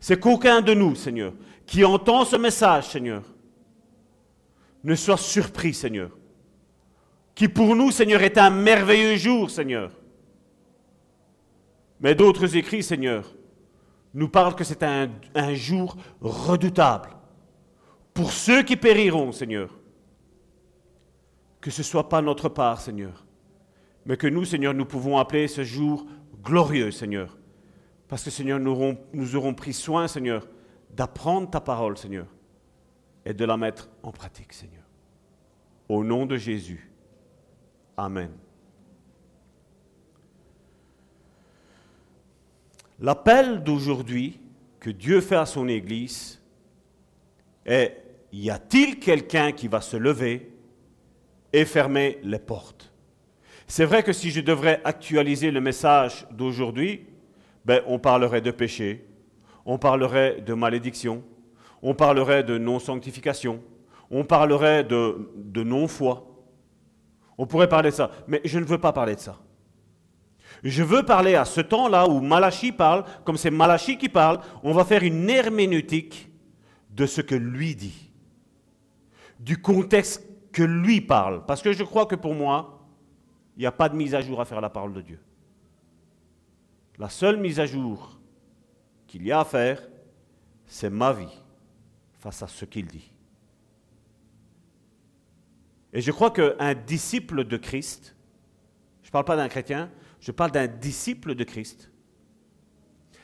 c'est qu'aucun de nous, Seigneur, qui entend ce message, Seigneur, ne sois surpris, Seigneur. Qui pour nous, Seigneur, est un merveilleux jour, Seigneur. Mais d'autres écrits, Seigneur, nous parlent que c'est un, un, jour redoutable. Pour ceux qui périront, Seigneur. Que ce ne soit pas notre part, Seigneur. Mais que nous, Seigneur, nous pouvons appeler ce jour glorieux, Seigneur. Parce que, Seigneur, nous aurons, nous aurons pris soin, Seigneur, d'apprendre ta parole, Seigneur et de la mettre en pratique, Seigneur. Au nom de Jésus. Amen. L'appel d'aujourd'hui que Dieu fait à son Église est, y a-t-il quelqu'un qui va se lever et fermer les portes C'est vrai que si je devrais actualiser le message d'aujourd'hui, ben, on parlerait de péché, on parlerait de malédiction, on parlerait de non-sanctification, on parlerait de, non-foi. On pourrait parler de ça, mais je ne veux pas parler de ça. Je veux parler à ce temps-là où Malachi parle, comme c'est Malachi qui parle, on va faire une herméneutique de ce que lui dit, du contexte que lui parle. Parce que je crois que pour moi, il n'y a pas de mise à jour à faire la parole de Dieu. La seule mise à jour qu'il y a à faire, c'est ma vie face à ce qu'il dit. Et je crois qu'un disciple de Christ, je ne parle pas d'un chrétien, je parle d'un disciple de Christ,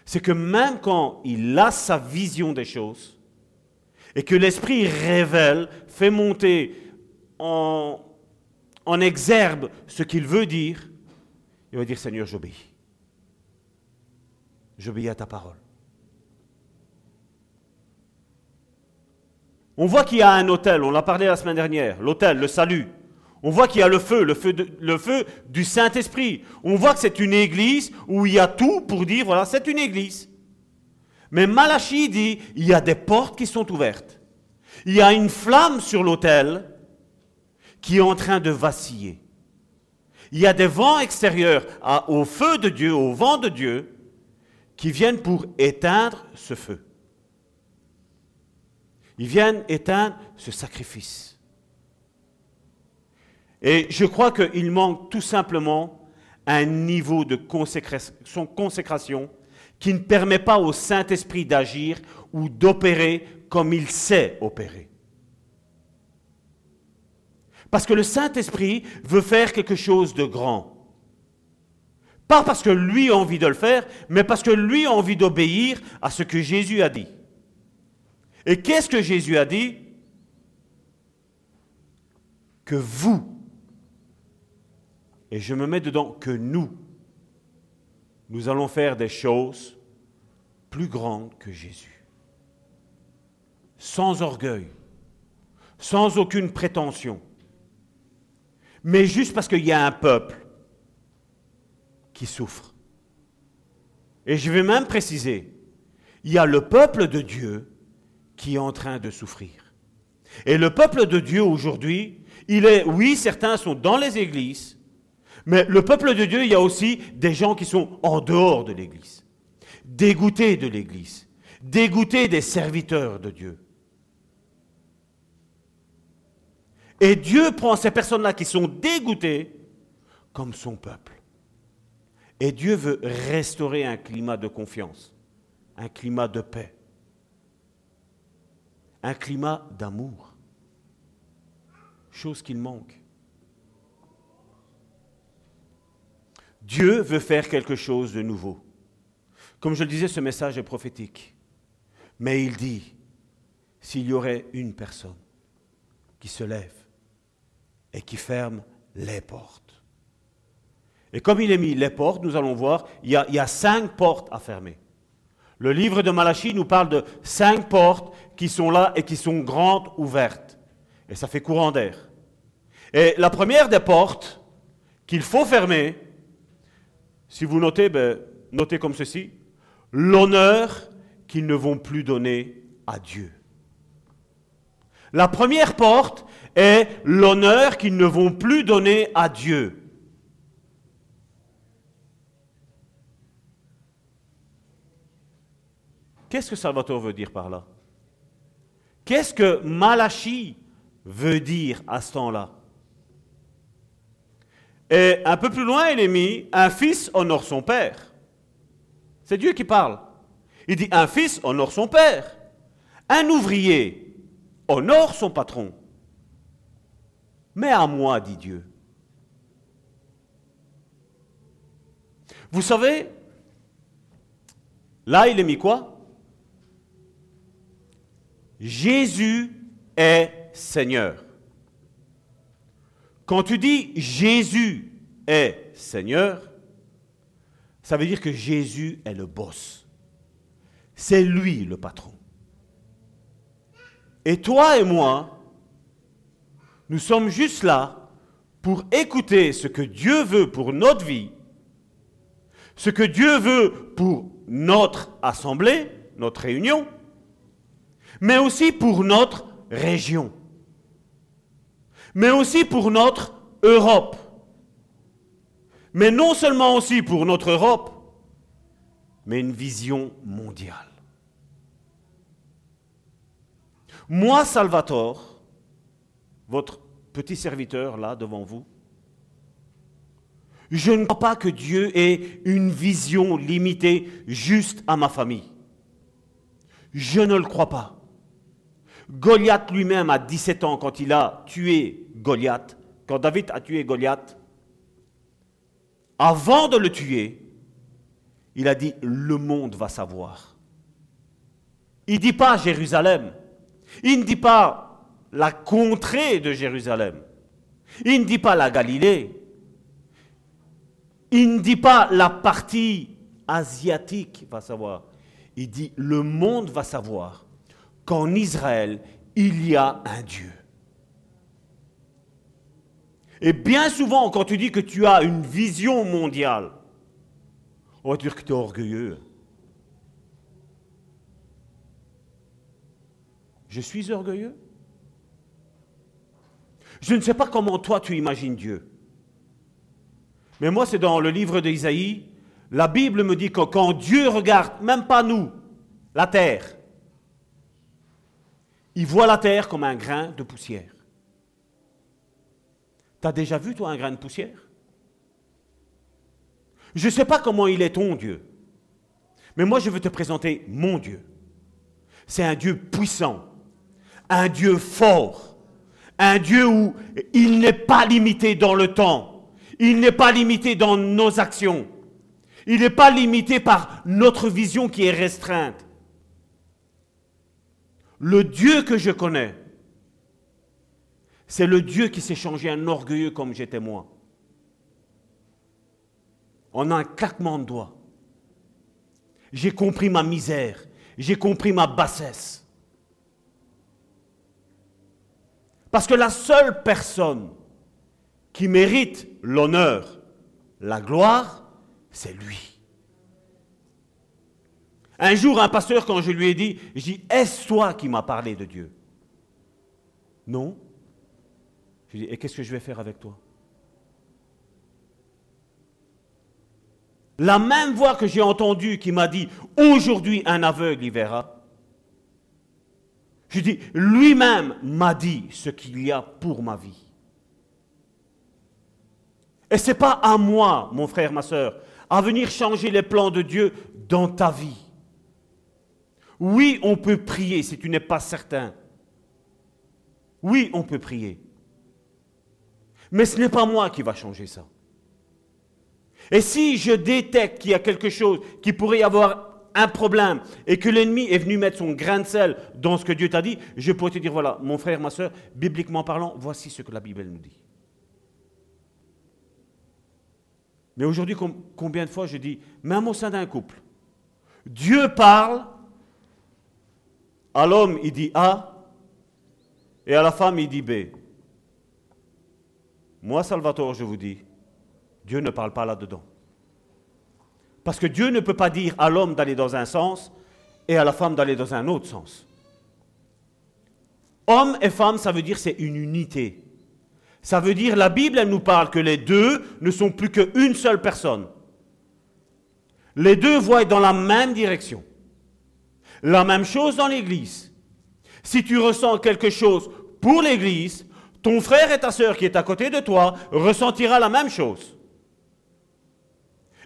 c'est que même quand il a sa vision des choses, et que l'Esprit révèle, fait monter en, exergue ce qu'il veut dire, il va dire Seigneur, j'obéis. J'obéis à ta parole. On voit qu'il y a un hôtel, on l'a parlé la semaine dernière, l'hôtel, le salut. On voit qu'il y a le feu, le feu, le feu du Saint-Esprit. On voit que c'est une église où il y a tout pour dire, voilà, c'est une église. Mais Malachie dit, il y a des portes qui sont ouvertes. Il y a une flamme sur l'autel qui est en train de vaciller. Il y a des vents extérieurs au feu de Dieu, au vent de Dieu, qui viennent pour éteindre ce feu. Ils viennent éteindre ce sacrifice. Et je crois qu'il manque tout simplement un niveau de consécration qui ne permet pas au Saint-Esprit d'agir ou d'opérer comme il sait opérer. Parce que le Saint-Esprit veut faire quelque chose de grand. Pas parce que lui a envie de le faire, mais parce que lui a envie d'obéir à ce que Jésus a dit. Et qu'est-ce que Jésus a dit? Que vous, et je me mets dedans, que nous, nous allons faire des choses plus grandes que Jésus. Sans orgueil, sans aucune prétention, mais juste parce qu'il y a un peuple qui souffre. Et je vais même préciser, il y a le peuple de Dieu qui est en train de souffrir. Et le peuple de Dieu aujourd'hui, il est, oui, certains sont dans les églises, mais le peuple de Dieu, il y a aussi des gens qui sont en dehors de l'église, dégoûtés de l'église, dégoûtés des serviteurs de Dieu. Et Dieu prend ces personnes-là qui sont dégoûtées comme son peuple. Et Dieu veut restaurer un climat de confiance, un climat de paix un climat d'amour, chose qu'il manque. Dieu veut faire quelque chose de nouveau. Comme je le disais, ce message est prophétique. Mais il dit, s'il y aurait une personne qui se lève et qui ferme les portes. Et comme il est mis les portes, nous allons voir, il y a, cinq portes à fermer. Le livre de Malachie nous parle de cinq portes qui sont là et qui sont grandes, ouvertes. Et ça fait courant d'air. Et la première des portes qu'il faut fermer, si vous notez, ben, notez comme ceci, l'honneur qu'ils ne vont plus donner à Dieu. La première porte est l'honneur qu'ils ne vont plus donner à Dieu. Qu'est-ce que Salvatore veut dire par là? Qu'est-ce que Malachi veut dire à ce temps-là? Et un peu plus loin, il est mis un fils honore son père. C'est Dieu qui parle. Il dit un fils honore son père. Un ouvrier honore son patron. Mais à moi, dit Dieu. Vous savez, là, il est mis quoi? Jésus est Seigneur. Quand tu dis Jésus est Seigneur, ça veut dire que Jésus est le boss. C'est lui le patron. Et toi et moi, nous sommes juste là pour écouter ce que Dieu veut pour notre vie, ce que Dieu veut pour notre assemblée, notre réunion, mais aussi pour notre région, mais aussi pour notre Europe, mais non seulement aussi pour notre Europe, mais une vision mondiale. Moi, Salvatore, votre petit serviteur là devant vous, Je ne crois pas que Dieu ait une vision limitée juste à ma famille. Je ne le crois pas. Goliath lui-même, à 17 ans, quand il a tué Goliath, quand David a tué Goliath, avant de le tuer, il a dit, le monde va savoir. Il ne dit pas Jérusalem. Il ne dit pas la contrée de Jérusalem. Il ne dit pas la Galilée. Il ne dit pas la partie asiatique va savoir. Il dit le monde va savoir qu'en Israël, il y a un Dieu. Et bien souvent, quand tu dis que tu as une vision mondiale, on va dire que tu es orgueilleux. Je suis orgueilleux? Je ne sais pas comment toi tu imagines Dieu. Mais moi, c'est dans le livre d'Isaïe, la Bible me dit que quand Dieu regarde, même pas nous, la terre, il voit la terre comme un grain de poussière. Tu as déjà vu, toi, un grain de poussière? Je ne sais pas comment il est ton Dieu. Mais moi, je veux te présenter mon Dieu. C'est un Dieu puissant, un Dieu fort, un Dieu où il n'est pas limité dans le temps, il n'est pas limité dans nos actions, il n'est pas limité par notre vision qui est restreinte. Le Dieu que je connais, c'est le Dieu qui s'est changé un orgueilleux comme j'étais moi. En un claquement de doigts. J'ai compris ma misère, j'ai compris ma bassesse. Parce que la seule personne qui mérite l'honneur, la gloire, c'est lui. Un jour, un pasteur, quand je lui ai dit, je dis, est-ce toi qui m'as parlé de Dieu? Non. Je dis, et qu'est-ce que je vais faire avec toi? La même voix que j'ai entendue qui m'a dit, aujourd'hui un aveugle y verra, je dis, lui-même m'a dit ce qu'il y a pour ma vie. Et ce n'est pas à moi, mon frère, ma soeur, à venir changer les plans de Dieu dans ta vie. Oui, on peut prier si tu n'es pas certain. Oui, on peut prier. Mais ce n'est pas moi qui va changer ça. Et si je détecte qu'il y a quelque chose qui pourrait avoir un problème et que l'ennemi est venu mettre son grain de sel dans ce que Dieu t'a dit, je pourrais te dire, voilà, mon frère, ma soeur, bibliquement parlant, voici ce que la Bible nous dit. Mais aujourd'hui, combien de fois je dis, même au sein d'un couple, Dieu parle, à l'homme il dit A, et à la femme il dit B. Moi, Salvatore, je vous dis, Dieu ne parle pas là-dedans. Parce que Dieu ne peut pas dire à l'homme d'aller dans un sens et à la femme d'aller dans un autre sens. Homme et femme, ça veut dire c'est une unité. Ça veut dire, la Bible, elle nous parle que les deux ne sont plus qu'une seule personne. Les deux voient dans la même direction. La même chose dans l'Église. Si tu ressens quelque chose pour l'Église, ton frère et ta sœur qui est à côté de toi ressentira la même chose.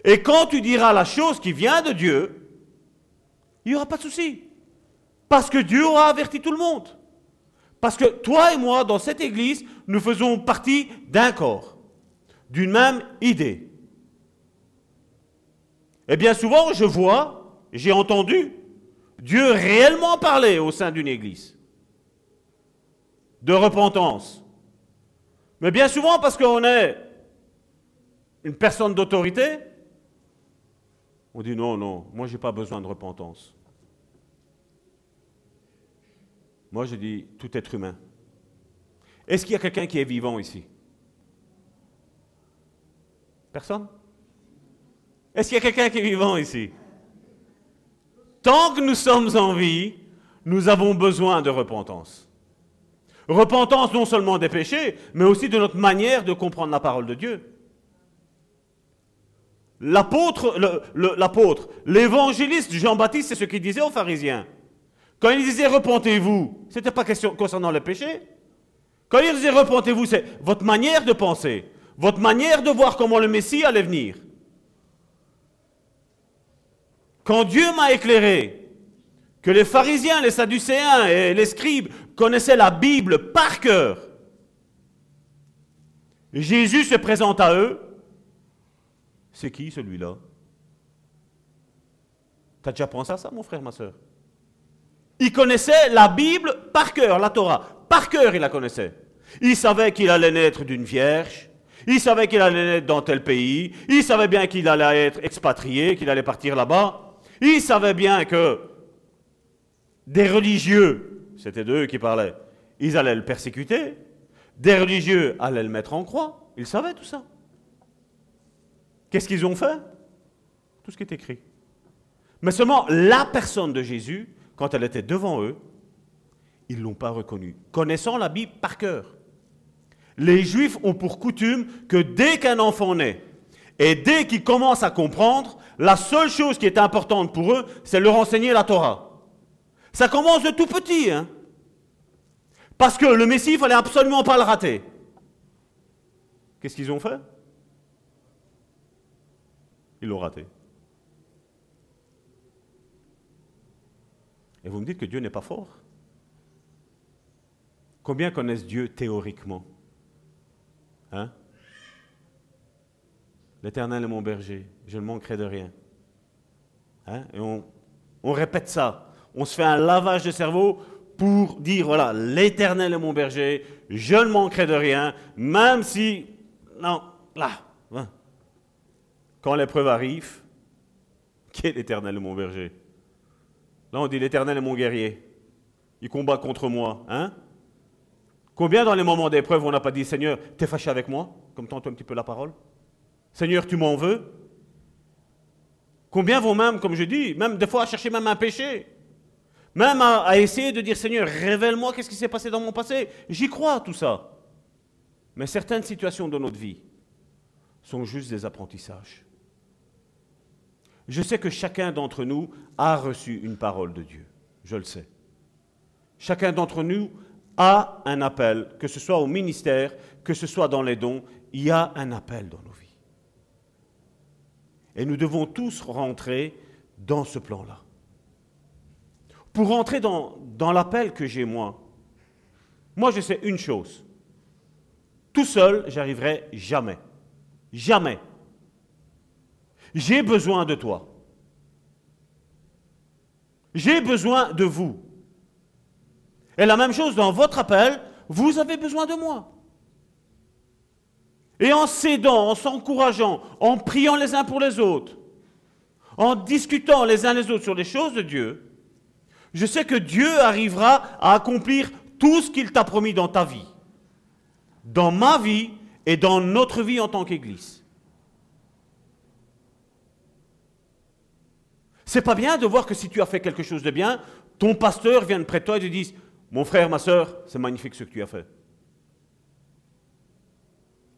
Et quand tu diras la chose qui vient de Dieu, il n'y aura pas de souci. Parce que Dieu aura averti tout le monde. Parce que toi et moi, dans cette église, nous faisons partie d'un corps, d'une même idée. Et bien souvent, je vois, j'ai entendu Dieu réellement parler au sein d'une église de repentance. Mais bien souvent, parce qu'on est une personne d'autorité, on dit non, non, moi je n'ai pas besoin de repentance. Moi je dis tout être humain. Est-ce qu'il y a quelqu'un qui est vivant ici? Personne? Est-ce qu'il y a quelqu'un qui est vivant ici? Tant que nous sommes en vie, nous avons besoin de repentance. Repentance non seulement des péchés, mais aussi de notre manière de comprendre la parole de Dieu. L'apôtre, l'apôtre, l'évangéliste Jean-Baptiste, c'est ce qu'il disait aux pharisiens. Quand il disait repentez-vous, ce n'était pas question concernant le péché. Quand il disait repentez-vous, c'est votre manière de penser, votre manière de voir comment le Messie allait venir. Quand Dieu m'a éclairé que les pharisiens, les sadducéens et les scribes connaissaient la Bible par cœur, Jésus se présente à eux. C'est qui celui-là? T'as déjà pensé à ça, mon frère, ma soeur? Il connaissait la Bible par cœur, la Torah. Par cœur, il la connaissait. Il savait qu'il allait naître d'une vierge. Il savait qu'il allait naître dans tel pays. Il savait bien qu'il allait être expatrié, qu'il allait partir là-bas. Il savait bien que des religieux, c'était d'eux qui parlaient, ils allaient le persécuter. Des religieux allaient le mettre en croix. Ils savaient tout ça. Qu'est-ce qu'ils ont fait? Tout ce qui est écrit. Mais seulement la personne de Jésus, quand elle était devant eux, ils ne l'ont pas reconnue, connaissant la Bible par cœur. Les Juifs ont pour coutume que dès qu'un enfant naît, et dès qu'il commence à comprendre, la seule chose qui est importante pour eux, c'est leur enseigner la Torah. Ça commence de tout petit, hein. Parce que le Messie, il fallait absolument pas le rater. Qu'est-ce qu'ils ont fait? Ils l'ont raté. Et vous me dites que Dieu n'est pas fort Combien connaissent Dieu théoriquement? Hein? L'Éternel est mon berger, je ne manquerai de rien. Hein? Et on, répète ça. On se fait un lavage de cerveau pour dire, voilà, l'Éternel est mon berger, je ne manquerai de rien, même si... Non, là. Quand l'épreuve arrive, qui est l'Éternel mon berger Là, on dit, l'Éternel est mon guerrier. Il combat contre moi. Hein? Combien dans les moments d'épreuve on n'a pas dit, Seigneur, t'es fâché avec moi? Comme tantôt un petit peu la parole. Seigneur, tu m'en veux? Combien vont même, comme je dis, même des fois à chercher même un péché? Même à, essayer de dire Seigneur, révèle-moi qu'est-ce qui s'est passé dans mon passé. J'y crois tout ça. Mais certaines situations de notre vie sont juste des apprentissages. Je sais que chacun d'entre nous a reçu une parole de Dieu. Je le sais. Chacun d'entre nous a un appel, que ce soit au ministère, que ce soit dans les dons, il y a un appel dans nos vies. Et nous devons tous rentrer dans ce plan-là pour rentrer dans, dans l'appel que j'ai moi, moi je sais une chose. Tout seul, j'arriverai jamais. Jamais. J'ai besoin de toi. J'ai besoin de vous. Et la même chose dans votre appel, vous avez besoin de moi. Et en s'aidant, en s'encourageant, en priant les uns pour les autres, en discutant les uns les autres sur les choses de Dieu, je sais que Dieu arrivera à accomplir tout ce qu'il t'a promis dans ta vie, dans ma vie et dans notre vie en tant qu'Église. C'est pas bien de voir que si tu as fait quelque chose de bien, ton pasteur vient près de toi et te dit Mon frère, ma soeur, c'est magnifique ce que tu as fait.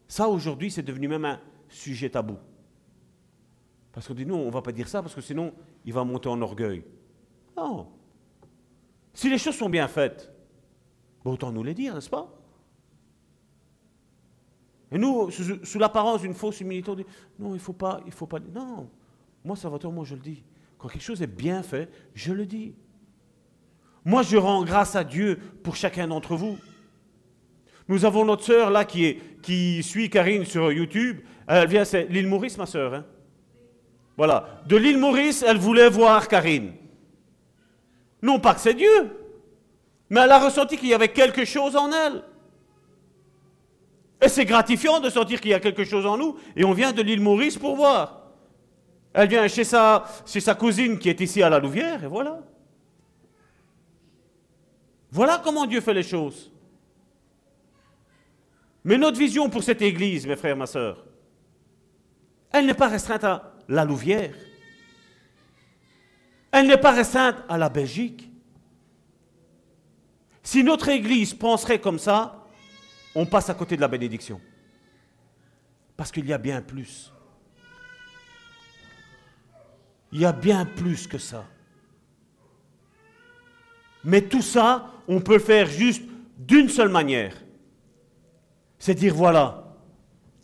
Ça, aujourd'hui, c'est devenu même un sujet tabou. Parce qu'on dit Non, on ne va pas dire ça parce que sinon, il va monter en orgueil. Non. Si les choses sont bien faites, autant nous les dire, n'est-ce pas? Et nous, sous, l'apparence d'une fausse humilité, on dit non, il ne faut pas, il faut pas. Non, moi, Salvatore, moi, je le dis. Quand quelque chose est bien fait, je le dis. Moi, je rends grâce à Dieu pour chacun d'entre vous. Nous avons notre sœur là qui, suit Karine sur YouTube. Elle vient, c'est l'île Maurice, ma sœur. Hein? Voilà. De l'île Maurice, elle voulait voir Karine. Non pas que c'est Dieu, mais elle a ressenti qu'il y avait quelque chose en elle. Et c'est gratifiant de sentir qu'il y a quelque chose en nous. Et on vient de l'île Maurice pour voir. Elle vient chez sa, cousine qui est ici à la Louvière, et voilà. Voilà comment Dieu fait les choses. Mais notre vision pour cette Église, mes frères, ma soeur, elle n'est pas restreinte à la Louvière. Elle n'est pas restreinte à la Belgique. Si notre Église penserait comme ça, on passe à côté de la bénédiction. Parce qu'il y a bien plus. Il y a bien plus que ça. Mais tout ça, on peut le faire juste d'une seule manière. C'est dire, voilà,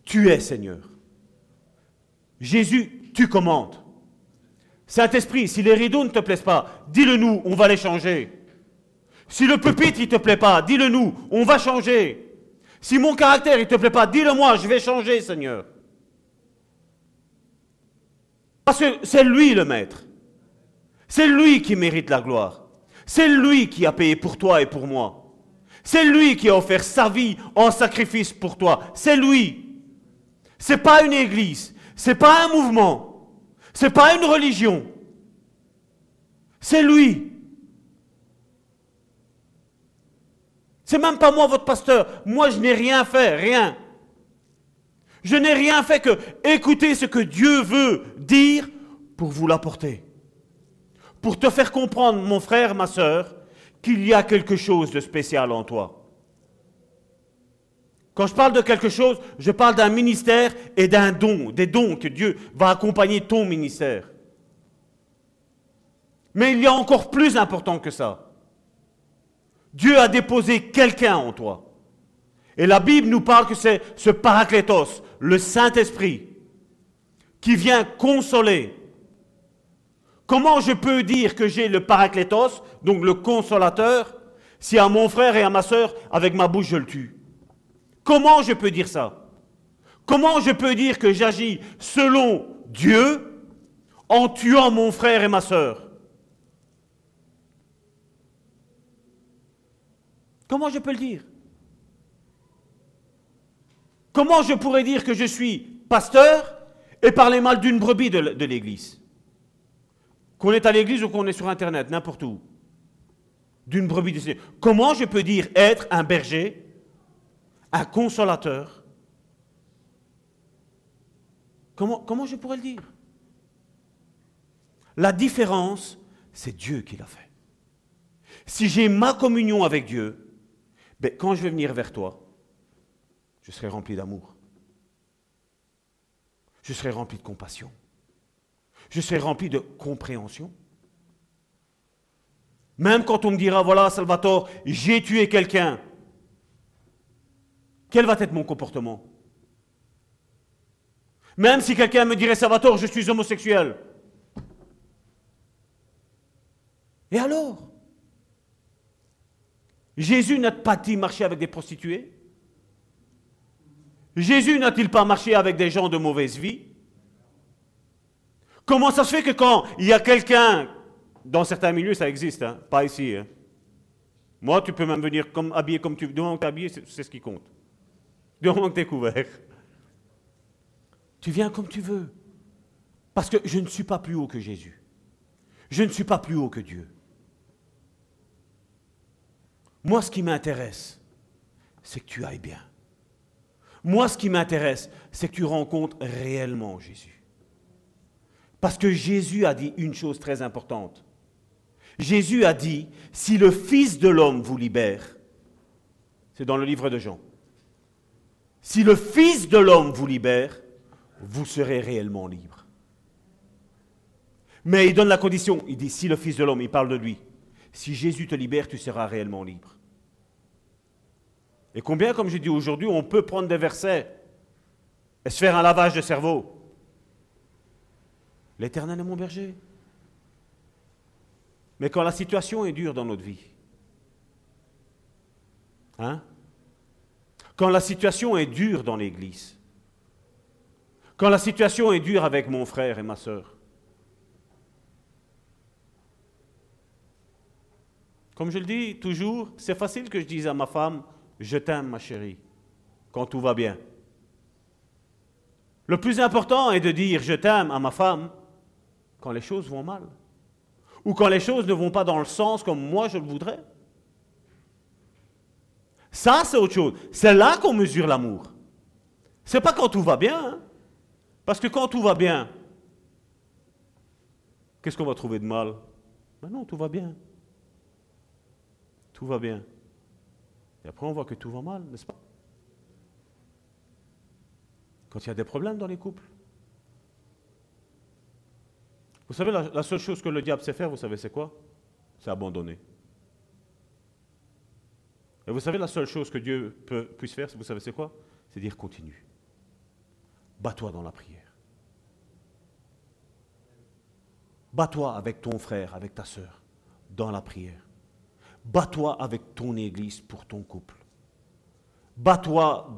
tu es Seigneur. Jésus, tu commandes. Saint-Esprit, si les rideaux ne te plaisent pas, dis-le nous, on va les changer. Si le pupitre ne te plaît pas, dis-le nous, on va changer. Si mon caractère ne te plaît pas, dis-le moi, je vais changer, Seigneur. Parce que c'est lui le maître. C'est lui qui mérite la gloire. C'est lui qui a payé pour toi et pour moi. C'est lui qui a offert sa vie en sacrifice pour toi. C'est lui. C'est pas une église, c'est pas un mouvement, c'est pas une religion. C'est lui. C'est même pas moi votre pasteur. Moi je n'ai rien fait, rien. Je n'ai rien fait que écouter ce que Dieu veut dire pour vous l'apporter. Pour te faire comprendre, mon frère, ma soeur, qu'il y a quelque chose de spécial en toi. Quand je parle de quelque chose, je parle d'un ministère et d'un don, des dons que Dieu va accompagner ton ministère. Mais il y a encore plus important que ça. Dieu a déposé quelqu'un en toi. Et la Bible nous parle que c'est ce paraclétos, le Saint-Esprit, qui vient consoler. Comment je peux dire que j'ai le paraclétos, donc le consolateur, si à mon frère et à ma soeur, avec ma bouche, je le tue? Comment je peux dire ça? Comment je peux dire que j'agis selon Dieu en tuant mon frère et ma soeur Comment je peux le dire? Comment je pourrais dire que je suis pasteur et parler mal d'une brebis de, l'église? Qu'on est à l'église ou qu'on est sur Internet, n'importe où. D'une brebis de Comment je peux dire être un berger, un consolateur? Comment, comment je pourrais le dire? La différence, c'est Dieu qui l'a fait. Si j'ai ma communion avec Dieu, ben, quand je vais venir vers toi, je serai rempli d'amour. Je serai rempli de compassion. Je serai rempli de compréhension. Même quand on me dira, voilà, Salvatore, j'ai tué quelqu'un, quel va être mon comportement? Même si quelqu'un me dirait, Salvatore, je suis homosexuel. Et alors? Jésus n'a pas dit marcher avec des prostituées? Jésus n'a-t-il pas marché avec des gens de mauvaise vie? Comment ça se fait que quand il y a quelqu'un, dans certains milieux ça existe, hein, pas ici, hein. moi tu peux même venir comme, habillé comme tu veux, du moment que tu es c'est ce qui compte. Du moment que tu couvert. Tu viens comme tu veux. Parce que je ne suis pas plus haut que Jésus. Je ne suis pas plus haut que Dieu. Moi, ce qui m'intéresse, c'est que tu ailles bien. Moi, ce qui m'intéresse, c'est que tu rencontres réellement Jésus. Parce que Jésus a dit une chose très importante. Jésus a dit, si le Fils de l'homme vous libère, c'est dans le livre de Jean, si le Fils de l'homme vous libère, vous serez réellement libre. Mais il donne la condition, il dit, si le Fils de l'homme, il parle de lui, si Jésus te libère, tu seras réellement libre. Et combien, comme je dis aujourd'hui, on peut prendre des versets et se faire un lavage de cerveau? L'éternel est mon berger. Mais quand la situation est dure dans notre vie, hein Quand la situation est dure dans l'église, quand la situation est dure avec mon frère et ma soeur, comme je le dis toujours, c'est facile que je dise à ma femme, je t'aime, ma chérie, quand tout va bien. Le plus important est de dire je t'aime à ma femme quand les choses vont mal. Ou quand les choses ne vont pas dans le sens comme moi je le voudrais. Ça, c'est autre chose. C'est là qu'on mesure l'amour. C'est pas quand tout va bien. Hein. Parce que quand tout va bien, qu'est-ce qu'on va trouver de mal? Ben non, tout va bien. Tout va bien. Et après, on voit que tout va mal, n'est-ce pas? Quand il y a des problèmes dans les couples. Vous savez, la, seule chose que le diable sait faire, vous savez, c'est quoi? C'est abandonner. Et vous savez, la seule chose que Dieu puisse faire, vous savez, c'est quoi? C'est dire continue. bats-toi dans la prière. Bats-toi avec ton frère, avec ta sœur, dans la prière. Bats-toi avec ton Église pour ton couple. Bats-toi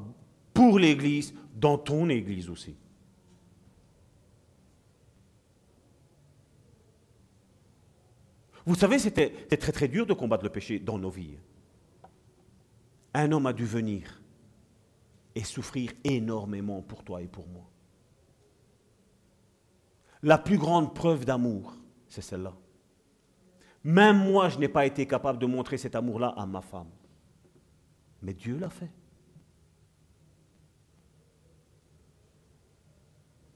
pour l'Église dans ton Église aussi. Vous savez, c'était très très dur de combattre le péché dans nos vies. Un homme a dû venir et souffrir énormément pour toi et pour moi. La plus grande preuve d'amour, c'est celle-là. Même moi, je n'ai pas été capable de montrer cet amour-là à ma femme. Mais Dieu l'a fait.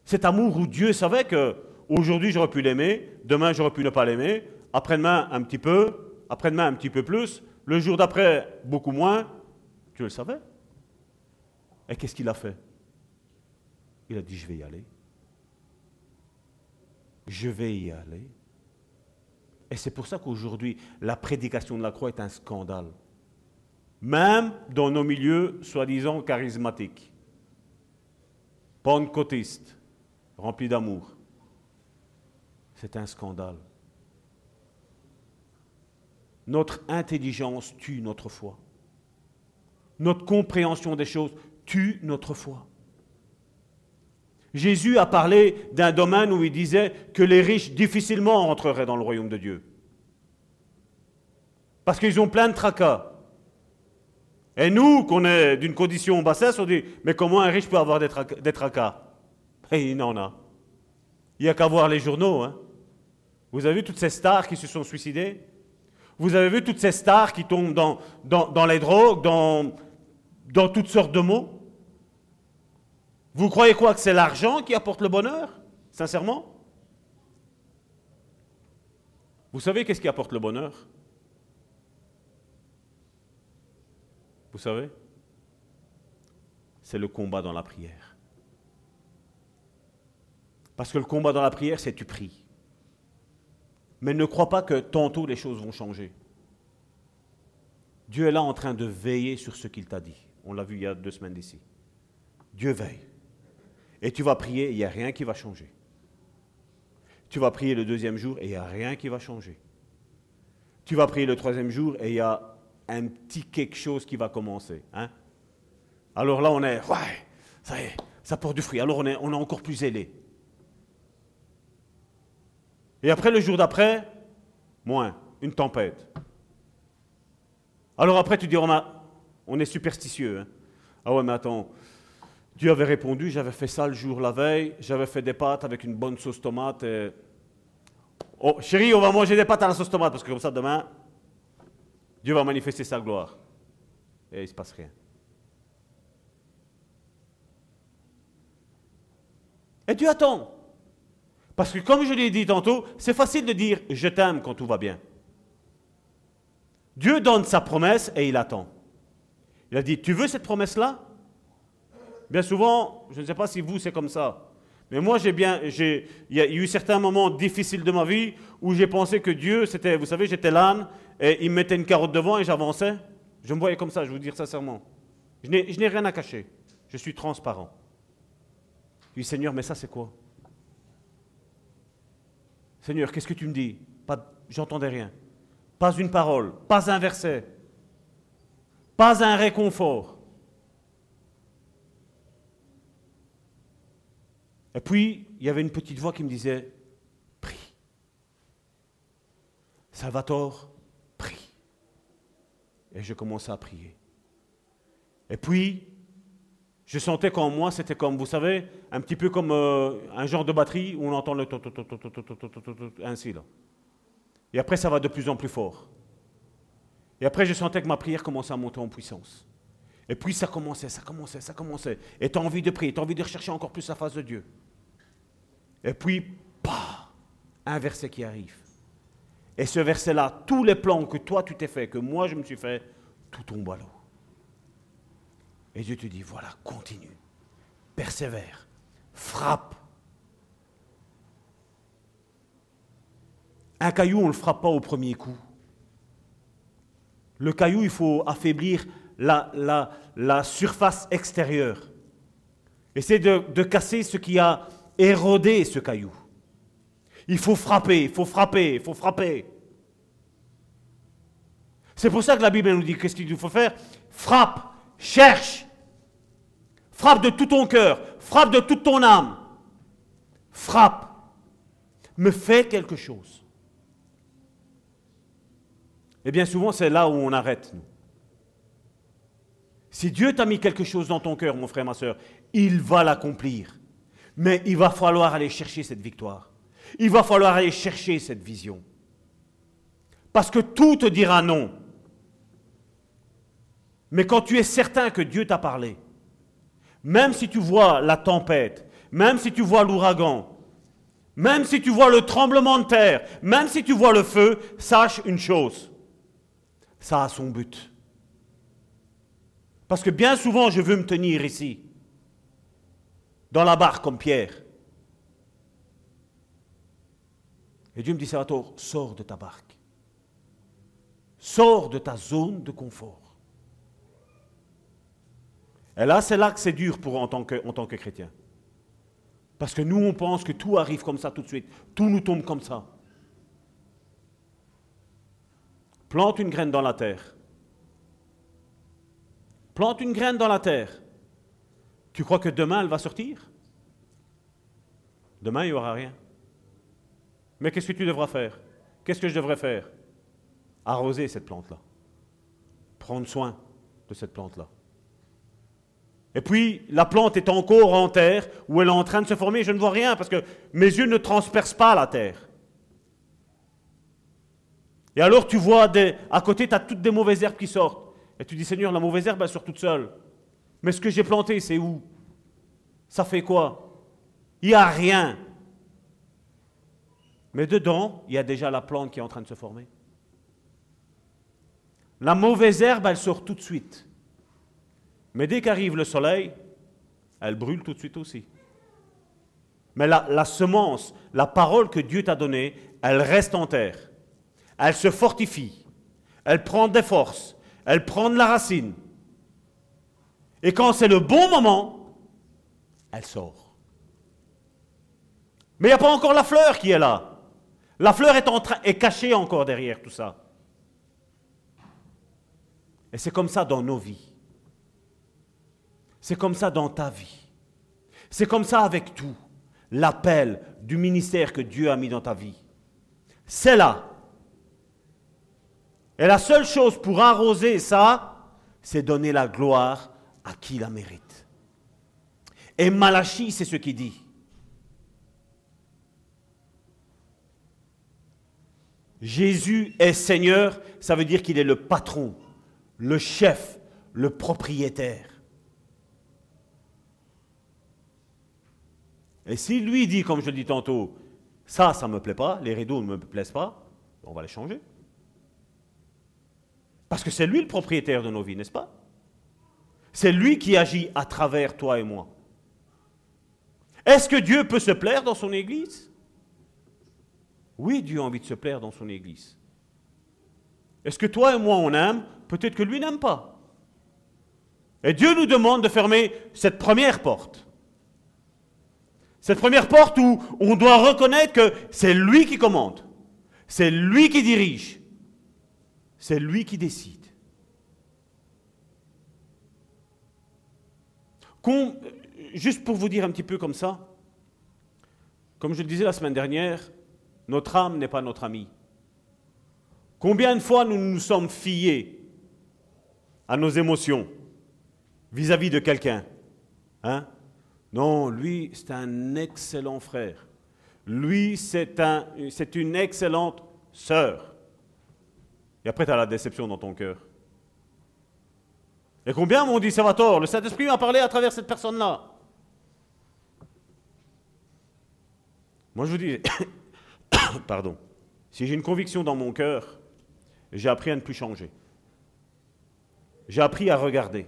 Cet amour où Dieu savait que aujourd'hui j'aurais pu l'aimer, demain j'aurais pu ne pas l'aimer, après-demain un petit peu, après-demain un petit peu plus, le jour d'après beaucoup moins, tu le savais. Et qu'est-ce qu'il a fait? Il a dit, je vais y aller. Je vais y aller. Et c'est pour ça qu'aujourd'hui, la prédication de la croix est un scandale. Même dans nos milieux soi-disant charismatiques, pentecôtistes, remplis d'amour. C'est un scandale. Notre intelligence tue notre foi. Notre compréhension des choses tue notre foi. Jésus a parlé d'un domaine où il disait que les riches difficilement rentreraient dans le royaume de Dieu. Parce qu'ils ont plein de tracas. Et nous, qu'on est d'une condition bassesse, on dit, mais comment un riche peut avoir des, tracas? Et il en a. Il n'y a qu'à voir les journaux. Hein. Vous avez vu toutes ces stars qui se sont suicidées? Vous avez vu toutes ces stars qui tombent dans, les drogues, dans, dans toutes sortes de mots? Vous croyez quoi Que c'est l'argent qui apporte le bonheur Sincèrement? Vous savez qu'est-ce qui apporte le bonheur? Vous savez? C'est le combat dans la prière. Parce que le combat dans la prière, c'est tu pries. Mais ne crois pas que tantôt les choses vont changer. Dieu est là en train de veiller sur ce qu'il t'a dit. On l'a vu il y a deux semaines d'ici. Dieu veille. Et tu vas prier, il n'y a rien qui va changer. Tu vas prier le deuxième jour et il n'y a rien qui va changer. Tu vas prier le troisième jour et il y a un petit quelque chose qui va commencer. Hein? Alors là, on est, ouais, ça porte du fruit. Alors on est, encore plus zélé. Et après, le jour d'après, moins, une tempête. Alors après, tu dis, on, on est superstitieux. Hein. Ah ouais, mais attends, Dieu avait répondu, j'avais fait ça le jour la veille, j'avais fait des pâtes avec une bonne sauce tomate. Oh, chérie, on va manger des pâtes à la sauce tomate, parce que comme ça, demain, Dieu va manifester sa gloire. Et il ne se passe rien. Et Dieu attend. Parce que comme je l'ai dit tantôt, c'est facile de dire je t'aime quand tout va bien. Dieu donne sa promesse et il attend. Il a dit, tu veux cette promesse-là? Bien souvent, je ne sais pas si vous c'est comme ça, mais moi j'ai bien, il y a eu certains moments difficiles de ma vie où j'ai pensé que Dieu, c'était, vous savez, j'étais l'âne et il me mettait une carotte devant et j'avançais. Je me voyais comme ça, je vous dire sincèrement. Je n'ai rien à cacher. Je suis transparent. Je dis, Seigneur, mais ça c'est quoi? Seigneur, qu'est-ce que tu me dis? J'entendais rien. Pas une parole, pas un verset, pas un réconfort. Et puis, il y avait une petite voix qui me disait, prie. Salvatore, prie. Et je commençais à prier. Et puis, je sentais qu'en moi, c'était comme, vous savez, un petit peu comme euh, un genre de batterie où on entend le ainsi là. Et après, ça va de plus en plus fort. Et après, je sentais que ma prière commençait à monter en puissance. Et puis, ça commençait, ça commençait, ça commençait. Et tu as envie de prier, tu as envie de rechercher encore plus la face de Dieu. Et puis, pas un verset qui arrive. Et ce verset-là, tous les plans que toi tu t'es fait, que moi je me suis fait, tout tombe à l'eau. Et Dieu te dit, voilà, continue, persévère, frappe. Un caillou, on ne le frappe pas au premier coup. Le caillou, il faut affaiblir la, surface extérieure. Essaie de, de casser ce qui a érodé ce caillou. Il faut frapper, il faut frapper, il faut frapper. C'est pour ça que la Bible nous dit qu'est-ce qu'il faut faire? Frappe, cherche, frappe de tout ton cœur, frappe de toute ton âme, frappe, me fais quelque chose. Et bien souvent, c'est là où on arrête. Nous. Si Dieu t'a mis quelque chose dans ton cœur, mon frère, ma soeur, il va l'accomplir. Mais il va falloir aller chercher cette victoire. Il va falloir aller chercher cette vision. Parce que tout te dira non. Mais quand tu es certain que Dieu t'a parlé, même si tu vois la tempête, même si tu vois l'ouragan, même si tu vois le tremblement de terre, même si tu vois le feu, sache une chose, ça a son but. Parce que bien souvent, je veux me tenir ici, dans la barque comme Pierre. Et Dieu me dit, Salvatore, sors de ta barque. Sors de ta zone de confort. Et là, c'est là que c'est dur pour en tant que, en tant que chrétien. Parce que nous, on pense que tout arrive comme ça tout de suite. Tout nous tombe comme ça. Plante une graine dans la terre. Plante une graine dans la terre. Tu crois que demain, elle va sortir? Demain, il n'y aura rien. Mais qu'est-ce que tu devras faire? Qu'est-ce que je devrais faire? Arroser cette plante-là. Prendre soin de cette plante-là. Et puis, la plante est encore en terre, où elle est en train de se former, je ne vois rien, parce que mes yeux ne transpercent pas la terre. Et alors tu vois, à côté, tu as toutes des mauvaises herbes qui sortent. Et tu dis, Seigneur, la mauvaise herbe, elle sort toute seule. Mais ce que j'ai planté, c'est où? Ça fait quoi? Il n'y a rien. Mais dedans, il y a déjà la plante qui est en train de se former. La mauvaise herbe, elle sort tout de suite. Mais dès qu'arrive le soleil, elle brûle tout de suite aussi. Mais la, semence, la parole que Dieu t'a donnée, elle reste en terre. Elle se fortifie. Elle prend des forces. Elle prend de la racine. Et quand c'est le bon moment, elle sort. Mais il n'y a pas encore la fleur qui est là. La fleur est cachée encore derrière tout ça. Et c'est comme ça dans nos vies. C'est comme ça dans ta vie. C'est comme ça avec tout. L'appel du ministère que Dieu a mis dans ta vie. C'est là. Et la seule chose pour arroser ça, c'est donner la gloire à qui la mérite. Et Malachi, c'est ce qu'il dit. Jésus est Seigneur, ça veut dire qu'il est le patron, le chef, le propriétaire. Et si lui dit, comme je le dis tantôt, ça, ça ne me plaît pas, les rideaux ne me plaisent pas, on va les changer. Parce que c'est lui le propriétaire de nos vies, n'est-ce pas? C'est lui qui agit à travers toi et moi. Est-ce que Dieu peut se plaire dans son Église? Oui, Dieu a envie de se plaire dans son Église. Est-ce que toi et moi on aime? Peut-être que lui n'aime pas. Et Dieu nous demande de fermer cette première porte. Cette première porte où on doit reconnaître que c'est lui qui commande, c'est lui qui dirige, c'est lui qui décide. juste pour vous dire un petit peu comme ça, comme je le disais la semaine dernière, notre âme n'est pas notre ami. Combien de fois nous nous sommes fiés à nos émotions vis-à-vis -vis de quelqu'un hein? Non, lui, c'est un excellent frère. Lui, c'est un, une excellente sœur. Et après, tu as la déception dans ton cœur. Et combien m'ont dit, Salvatore, le Saint-Esprit m'a parlé à travers cette personne-là? Moi, je vous dis, *coughs* pardon, si j'ai une conviction dans mon cœur, j'ai appris à ne plus changer. J'ai appris à regarder.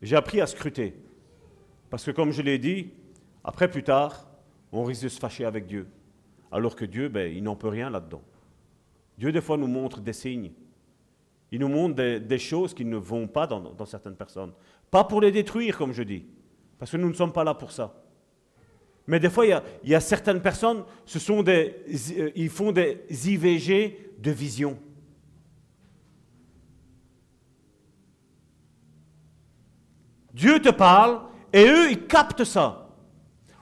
J'ai appris à scruter. Parce que comme je l'ai dit, après plus tard, on risque de se fâcher avec Dieu. Alors que Dieu, ben, il n'en peut rien là-dedans. Dieu, des fois, nous montre des signes. Il nous montre des, choses qui ne vont pas dans, certaines personnes. Pas pour les détruire, comme je dis, Parce que nous ne sommes pas là pour ça. Mais des fois, il y a, certaines personnes, ce sont des, euh, ils font des IVG de vision. Dieu te parle et eux, ils captent ça.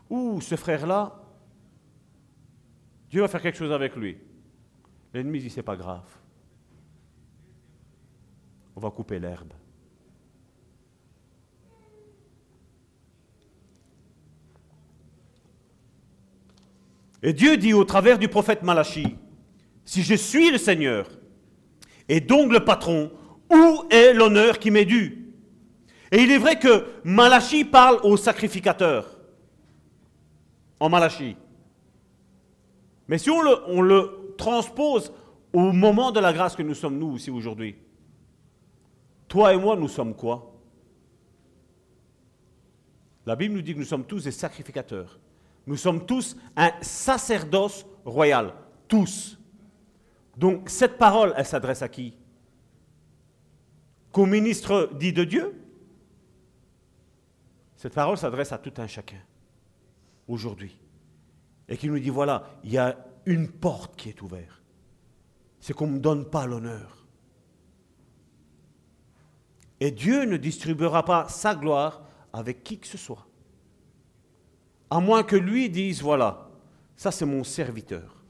Ouh, ce frère-là, Dieu va faire quelque chose avec lui. L'ennemi dit, c'est pas grave. On va couper l'herbe. Et Dieu dit au travers du prophète Malachi, si je suis le Seigneur et donc le patron, où est l'honneur qui m'est dû? Et il est vrai que Malachi parle au sacrificateur, en Malachi. Mais si on le, on le transpose au moment de la grâce que nous sommes nous aussi aujourd'hui, toi et moi, nous sommes quoi? La Bible nous dit que nous sommes tous des sacrificateurs. Nous sommes tous un sacerdoce royal. Tous. Donc cette parole, elle s'adresse à qui? Qu'au ministre dit de Dieu? Cette parole s'adresse à tout un chacun, aujourd'hui. Et qui nous dit, voilà, il y a une porte qui est ouverte. C'est qu'on ne me donne pas l'honneur. Et Dieu ne distribuera pas sa gloire avec qui que ce soit. À moins que lui dise, voilà, ça c'est mon serviteur,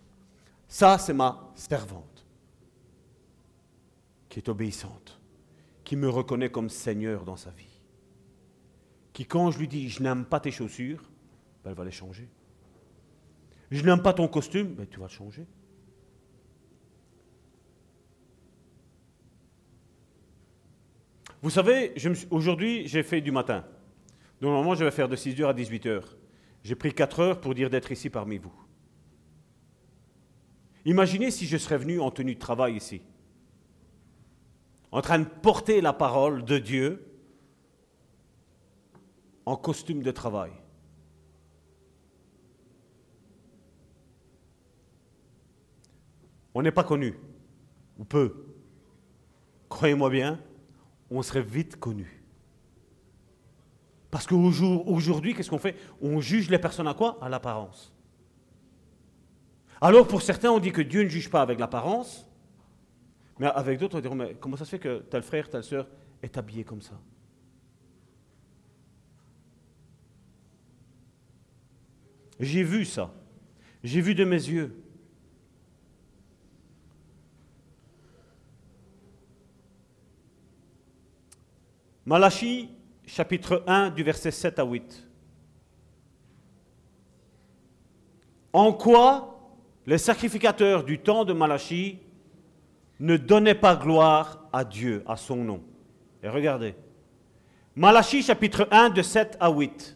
ça c'est ma servante, qui est obéissante, qui me reconnaît comme Seigneur dans sa vie, qui quand je lui dis, je n'aime pas tes chaussures, ben, elle va les changer. Je n'aime pas ton costume, ben, tu vas le changer. Vous savez, aujourd'hui, j'ai fait du matin. Normalement, je vais faire de 6h à 18h. J'ai pris 4 heures pour dire d'être ici parmi vous. Imaginez si je serais venu en tenue de travail ici, en train de porter la parole de Dieu en costume de travail. On n'est pas connu, ou peu. Croyez-moi bien, on serait vite connu. Parce qu'aujourd'hui, qu'est-ce qu'on fait? On juge les personnes à quoi? À l'apparence. Alors pour certains, on dit que Dieu ne juge pas avec l'apparence, mais avec d'autres, on dit, mais comment ça se fait que tel frère, telle sœur est habillé comme ça? J'ai vu ça. J'ai vu de mes yeux. Malachie chapitre 1 du verset 7 à 8. En quoi les sacrificateurs du temps de Malachie ne donnaient pas gloire à Dieu, à son nom? Et regardez. Malachie chapitre 1 de 7 à 8.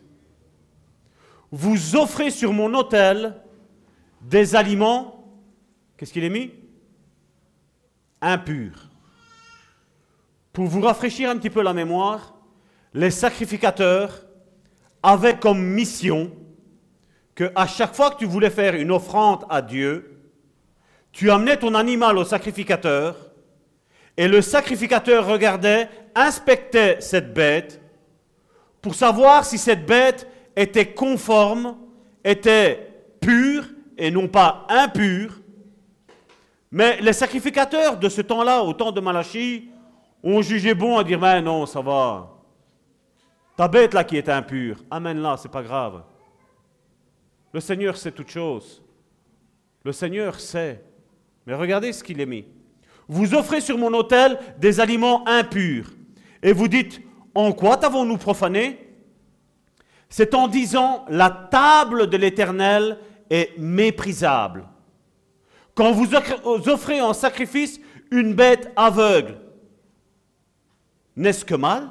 Vous offrez sur mon autel des aliments, qu'est-ce qu'il est mis? Impurs. Pour vous rafraîchir un petit peu la mémoire, les sacrificateurs avaient comme mission que à chaque fois que tu voulais faire une offrande à Dieu, tu amenais ton animal au sacrificateur et le sacrificateur regardait, inspectait cette bête pour savoir si cette bête était conforme, était pure et non pas impure. Mais les sacrificateurs de ce temps-là, au temps de Malachie, ont jugé bon à dire, mais non, ça va, ta bête là qui est impure, amène-la, c'est pas grave. Le Seigneur sait toutes choses. Le Seigneur sait. Mais regardez ce qu'il est mis. Vous offrez sur mon autel des aliments impurs. Et vous dites, en quoi t'avons-nous profané? C'est en disant, la table de l'Éternel est méprisable. Quand vous offrez en sacrifice une bête aveugle, n'est-ce que mal?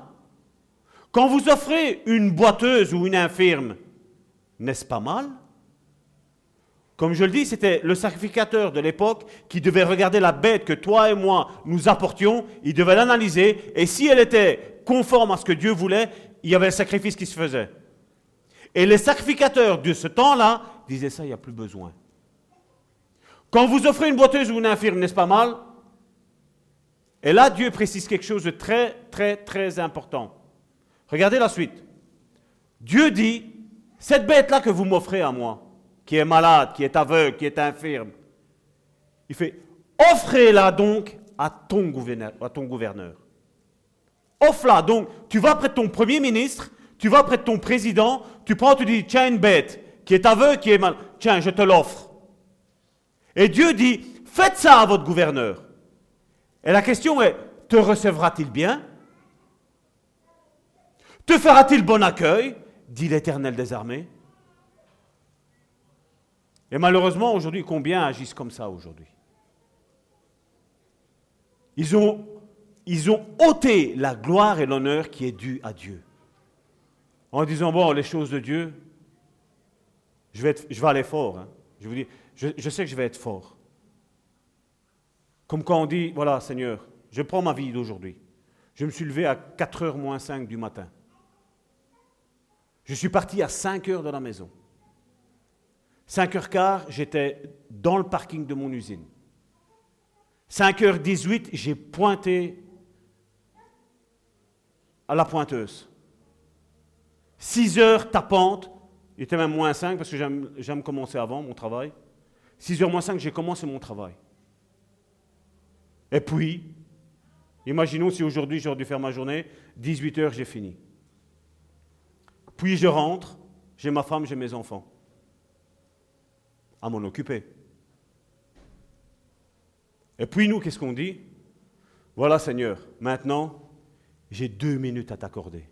Quand vous offrez une boiteuse ou une infirme, n'est-ce pas mal? Comme je le dis, c'était le sacrificateur de l'époque qui devait regarder la bête que toi et moi nous apportions, il devait l'analyser, et si elle était conforme à ce que Dieu voulait, il y avait un sacrifice qui se faisait. Et les sacrificateurs de ce temps-là disaient ça, il n'y a plus besoin. Quand vous offrez une boiteuse ou une infirme, n'est-ce pas mal? Et là, Dieu précise quelque chose de très, très, très important. Regardez la suite. Dieu dit, cette bête-là que vous m'offrez à moi, qui est malade, qui est aveugle, qui est infirme, il fait, offrez-la donc à ton gouverneur. À. Offre-la donc. Tu vas près de ton premier ministre, tu vas près de ton président, tu prends, tu dis, tiens une bête qui est aveugle, qui est mal, tiens, je te l'offre. Et Dieu dit, faites ça à votre gouverneur. Et la question est, te recevra-t-il bien? Te fera-t-il bon accueil? dit l'Éternel des armées. Et malheureusement, aujourd'hui, combien agissent comme ça aujourd'hui? Ils ont, ôté la gloire et l'honneur qui est dû à Dieu. En disant, bon, les choses de Dieu, je vais, aller fort. Hein. Je, vous dis, je sais que je vais être fort. Comme quand on dit, voilà Seigneur, je prends ma vie d'aujourd'hui. Je me suis levé à 4h moins 5 du matin. Je suis parti à 5 heures de la maison. 5h15, j'étais dans le parking de mon usine. 5h18, j'ai pointé à la pointeuse. 6 heures tapante, il était même moins 5 parce que j'aime commencer avant mon travail. 6 heures moins 5, j'ai commencé mon travail. Et puis, imaginons si aujourd'hui j'aurais dû faire ma journée, 18 heures, j'ai fini. Puis je rentre, j'ai ma femme, j'ai mes enfants. À m'en occuper. Et puis nous, qu'est-ce qu'on dit? Voilà Seigneur, maintenant, j'ai deux minutes à t'accorder.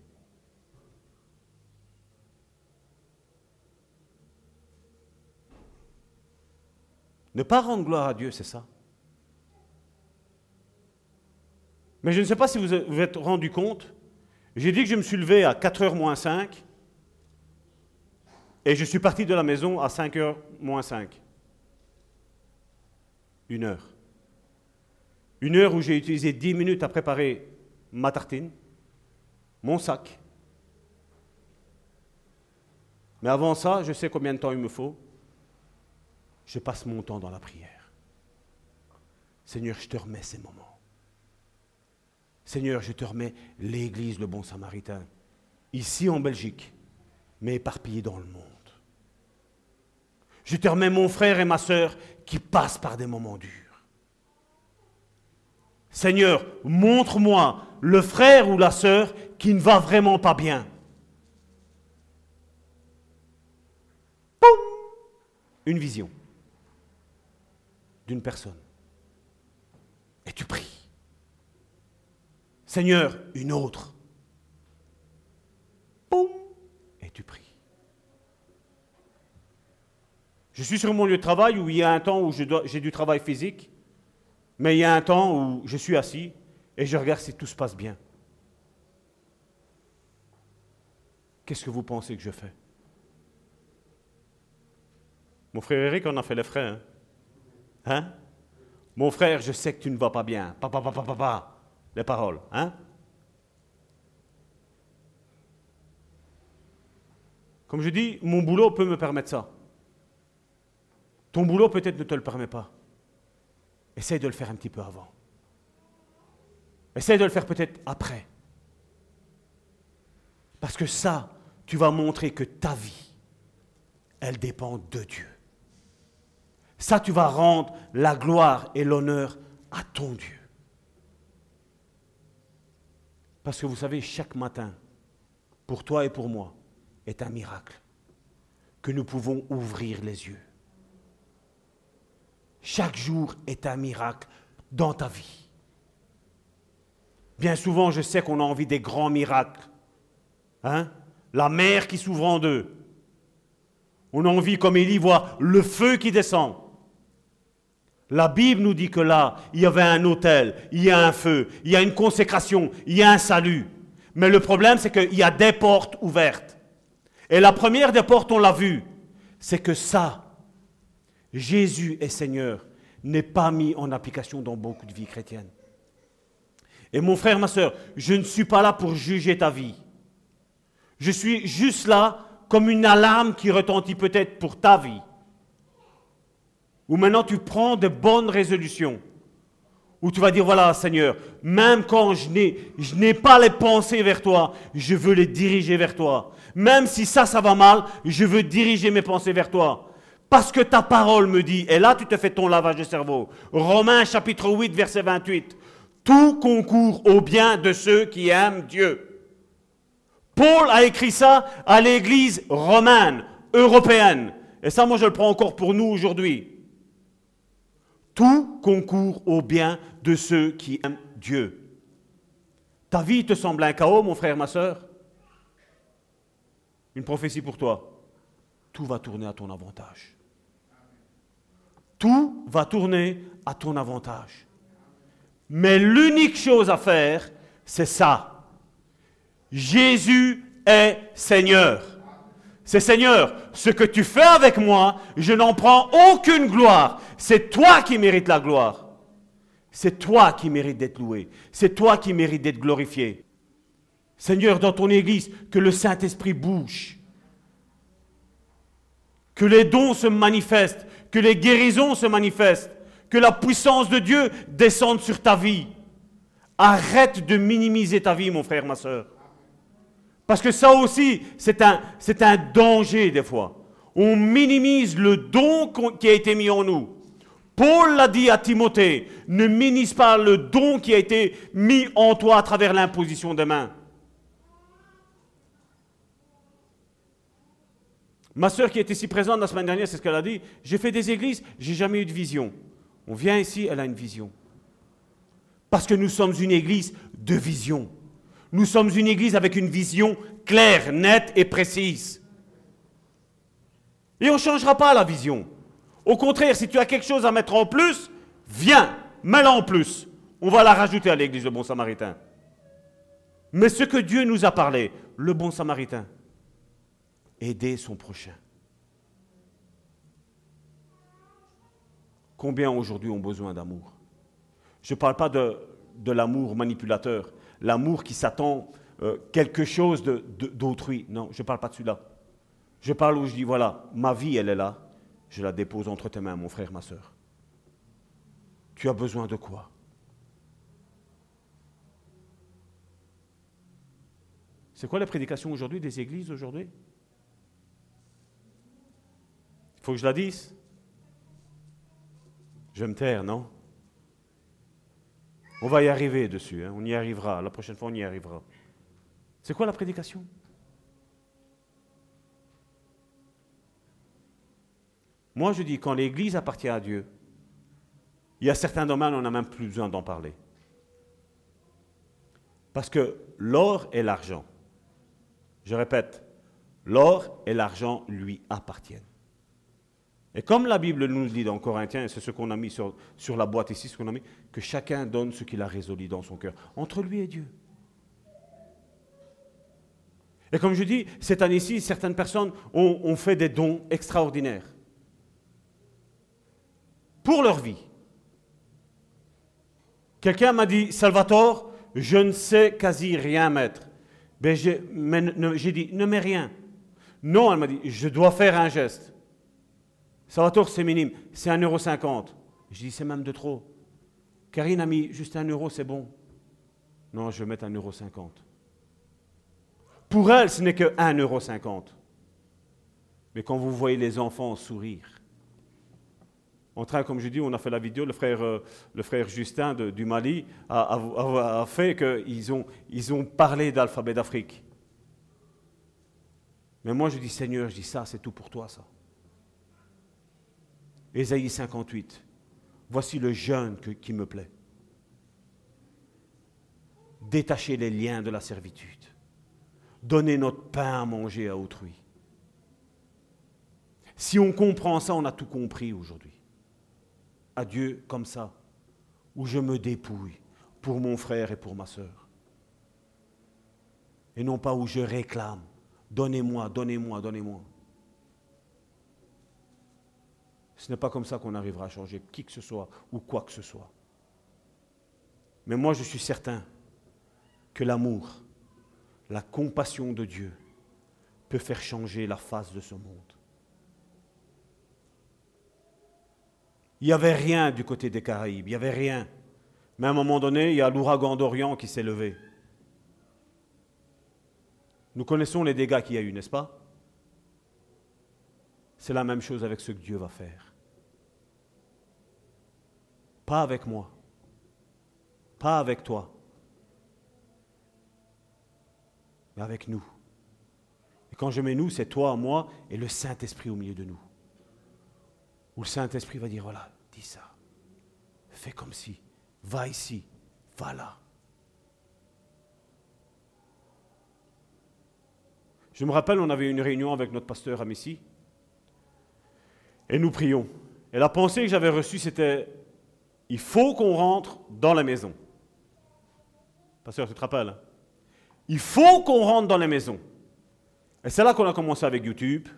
Ne pas rendre gloire à Dieu, c'est ça. Mais je ne sais pas si vous vous êtes rendu compte, j'ai dit que je me suis levé à 4h moins 5 et je suis parti de la maison à 5h moins 5. Une heure. Une heure où j'ai utilisé 10 minutes à préparer ma tartine, mon sac. Mais avant ça, je sais combien de temps il me faut. Je passe mon temps dans la prière. Seigneur, je te remets ces moments. Seigneur, je te remets l'Église, le bon samaritain, ici en Belgique, mais éparpillé dans le monde. Je te remets mon frère et ma sœur qui passent par des moments durs. Seigneur, montre-moi le frère ou la sœur qui ne va vraiment pas bien. Poum Une vision d'une personne. Et tu pries. Seigneur, une autre. Boum, et tu pries. Je suis sur mon lieu de travail où il y a un temps où j'ai du travail physique, mais il y a un temps où je suis assis et je regarde si tout se passe bien. Qu'est-ce que vous pensez que je fais? Mon frère Eric en a fait les frais. Hein? hein? Mon frère, je sais que tu ne vas pas bien. Papa, papa, papa les paroles. Hein? Comme je dis, mon boulot peut me permettre ça. Ton boulot peut-être ne te le permet pas. Essaye de le faire un petit peu avant. Essaye de le faire peut-être après. Parce que ça, tu vas montrer que ta vie, elle dépend de Dieu. Ça, tu vas rendre la gloire et l'honneur à ton Dieu. Parce que vous savez, chaque matin, pour toi et pour moi, est un miracle que nous pouvons ouvrir les yeux. Chaque jour est un miracle dans ta vie. Bien souvent, je sais qu'on a envie des grands miracles. Hein? La mer qui s'ouvre en deux. On a envie, comme Élie, voir le feu qui descend. La Bible nous dit que là, il y avait un autel, il y a un feu, il y a une consécration, il y a un salut. Mais le problème, c'est qu'il y a des portes ouvertes. Et la première des portes, on l'a vu, c'est que ça, Jésus est Seigneur, n'est pas mis en application dans beaucoup de vies chrétiennes. Et mon frère, ma soeur, je ne suis pas là pour juger ta vie. Je suis juste là comme une alarme qui retentit peut-être pour ta vie où maintenant tu prends de bonnes résolutions, Où tu vas dire, voilà Seigneur, même quand je n'ai, pas les pensées vers toi, je veux les diriger vers toi. Même si ça, ça va mal, je veux diriger mes pensées vers toi. Parce que ta parole me dit, et là tu te fais ton lavage de cerveau. Romains chapitre 8, verset 28. Tout concourt au bien de ceux qui aiment Dieu. Paul a écrit ça à l'église romaine, européenne. Et ça, moi, je le prends encore pour nous aujourd'hui. Tout concourt au bien de ceux qui aiment Dieu. Ta vie te semble un chaos, mon frère, ma soeur Une prophétie pour toi. Tout va tourner à ton avantage. Tout va tourner à ton avantage. Mais l'unique chose à faire, c'est ça. Jésus est Seigneur. C'est Seigneur, ce que tu fais avec moi, je n'en prends aucune gloire. C'est toi qui mérites la gloire. C'est toi qui mérites d'être loué. C'est toi qui mérites d'être glorifié. Seigneur, dans ton Église, que le Saint-Esprit bouge. Que les dons se manifestent que les guérisons se manifestent, que la puissance de Dieu descende sur ta vie. Arrête de minimiser ta vie, mon frère, ma soeur. Parce que ça aussi, c'est un, c'est un danger des fois. On minimise le don qui a été mis en nous. Paul l'a dit à Timothée, ne minimise pas le don qui a été mis en toi à travers l'imposition des mains. Ma soeur qui était ici présente la semaine dernière, c'est ce qu'elle a dit. J'ai fait des églises, j'ai jamais eu de vision. On vient ici, elle a une vision. Parce que nous sommes une église de vision. Nous sommes une église avec une vision claire, nette et précise. Et on ne changera pas la vision. Au contraire, si tu as quelque chose à mettre en plus, viens, mets-la en plus. On va la rajouter à l'église, le bon samaritain. Mais ce que Dieu nous a parlé, le bon samaritain, aider son prochain. Combien aujourd'hui ont besoin d'amour? Je ne parle pas de, l'amour manipulateur, l'amour qui s'attend euh, quelque chose d'autrui. non, je ne parle pas de celui-là. Je parle où je dis, voilà, ma vie, elle est là. Je la dépose entre tes mains, mon frère, ma soeur. Tu as besoin de quoi? C'est quoi la prédication aujourd'hui des églises aujourd'hui? Faut que je la dise Je me taire, non? On va y arriver dessus, hein. on y arrivera. La prochaine fois, on y arrivera. C'est quoi la prédication? Moi, je dis, quand l'Église appartient à Dieu, il y a certains domaines, on n'a même plus besoin d'en parler. Parce que l'or et l'argent, je répète, l'or et l'argent lui appartiennent. Et comme la Bible nous dit dans Corinthiens, et c'est ce qu'on a mis sur, sur la boîte ici, ce qu'on a mis, que chacun donne ce qu'il a résolu dans son cœur, entre lui et Dieu. Et comme je dis, cette année-ci, certaines personnes ont, ont, fait des dons extraordinaires pour leur vie. Quelqu'un m'a dit, Salvatore, je ne sais quasi rien mettre. Ben j'ai dit, ne mets rien. Non, elle m'a dit, je dois faire un geste. Salvatore, c'est minime, c'est 1,50€. Je dis, c'est même de trop. Karine a mis juste 1 euro, c'est bon. Non, je vais mettre 1,50€. Pour elle, ce n'est que 1,50€. Mais quand vous voyez les enfants sourire, en train, comme je dis, on a fait la vidéo, le frère, euh, Justin du Mali a, fait qu'ils ils ont parlé d'alphabet d'Afrique. Mais moi, je dis, Seigneur, je dis ça, c'est tout pour toi, ça. Ésaïe 58. Voici le jeûne qui me plaît. Détacher les liens de la servitude. Donner notre pain à manger à autrui. Si on comprend ça, on a tout compris aujourd'hui. À Dieu comme ça, où je me dépouille pour mon frère et pour ma sœur. Et non pas où je réclame. Donnez-moi, donnez-moi, donnez-moi. Ce n'est pas comme ça qu'on arrivera à changer qui que ce soit ou quoi que ce soit. Mais moi, je suis certain que l'amour, la compassion de Dieu peut faire changer la face de ce monde. Il n'y avait rien du côté des Caraïbes, il n'y avait rien. Mais à un moment donné, il y a l'ouragan d'Orient qui s'est levé. Nous connaissons les dégâts qu'il y a eu, n'est-ce pas? C'est la même chose avec ce que Dieu va faire. Pas avec moi, pas avec toi, mais avec nous. Et quand je mets nous, c'est toi, moi et le Saint-Esprit au milieu de nous. Où le Saint-Esprit va dire, voilà, dis ça, fais comme si, va ici, va là. Je me rappelle, on avait une réunion avec notre pasteur à Messie, et nous prions. Et la pensée que j'avais reçue, c'était, il faut qu'on rentre dans la maison. Pasteur, tu te rappelles? Il faut qu'on rentre dans la maison. Et c'est là qu'on a commencé avec YouTube.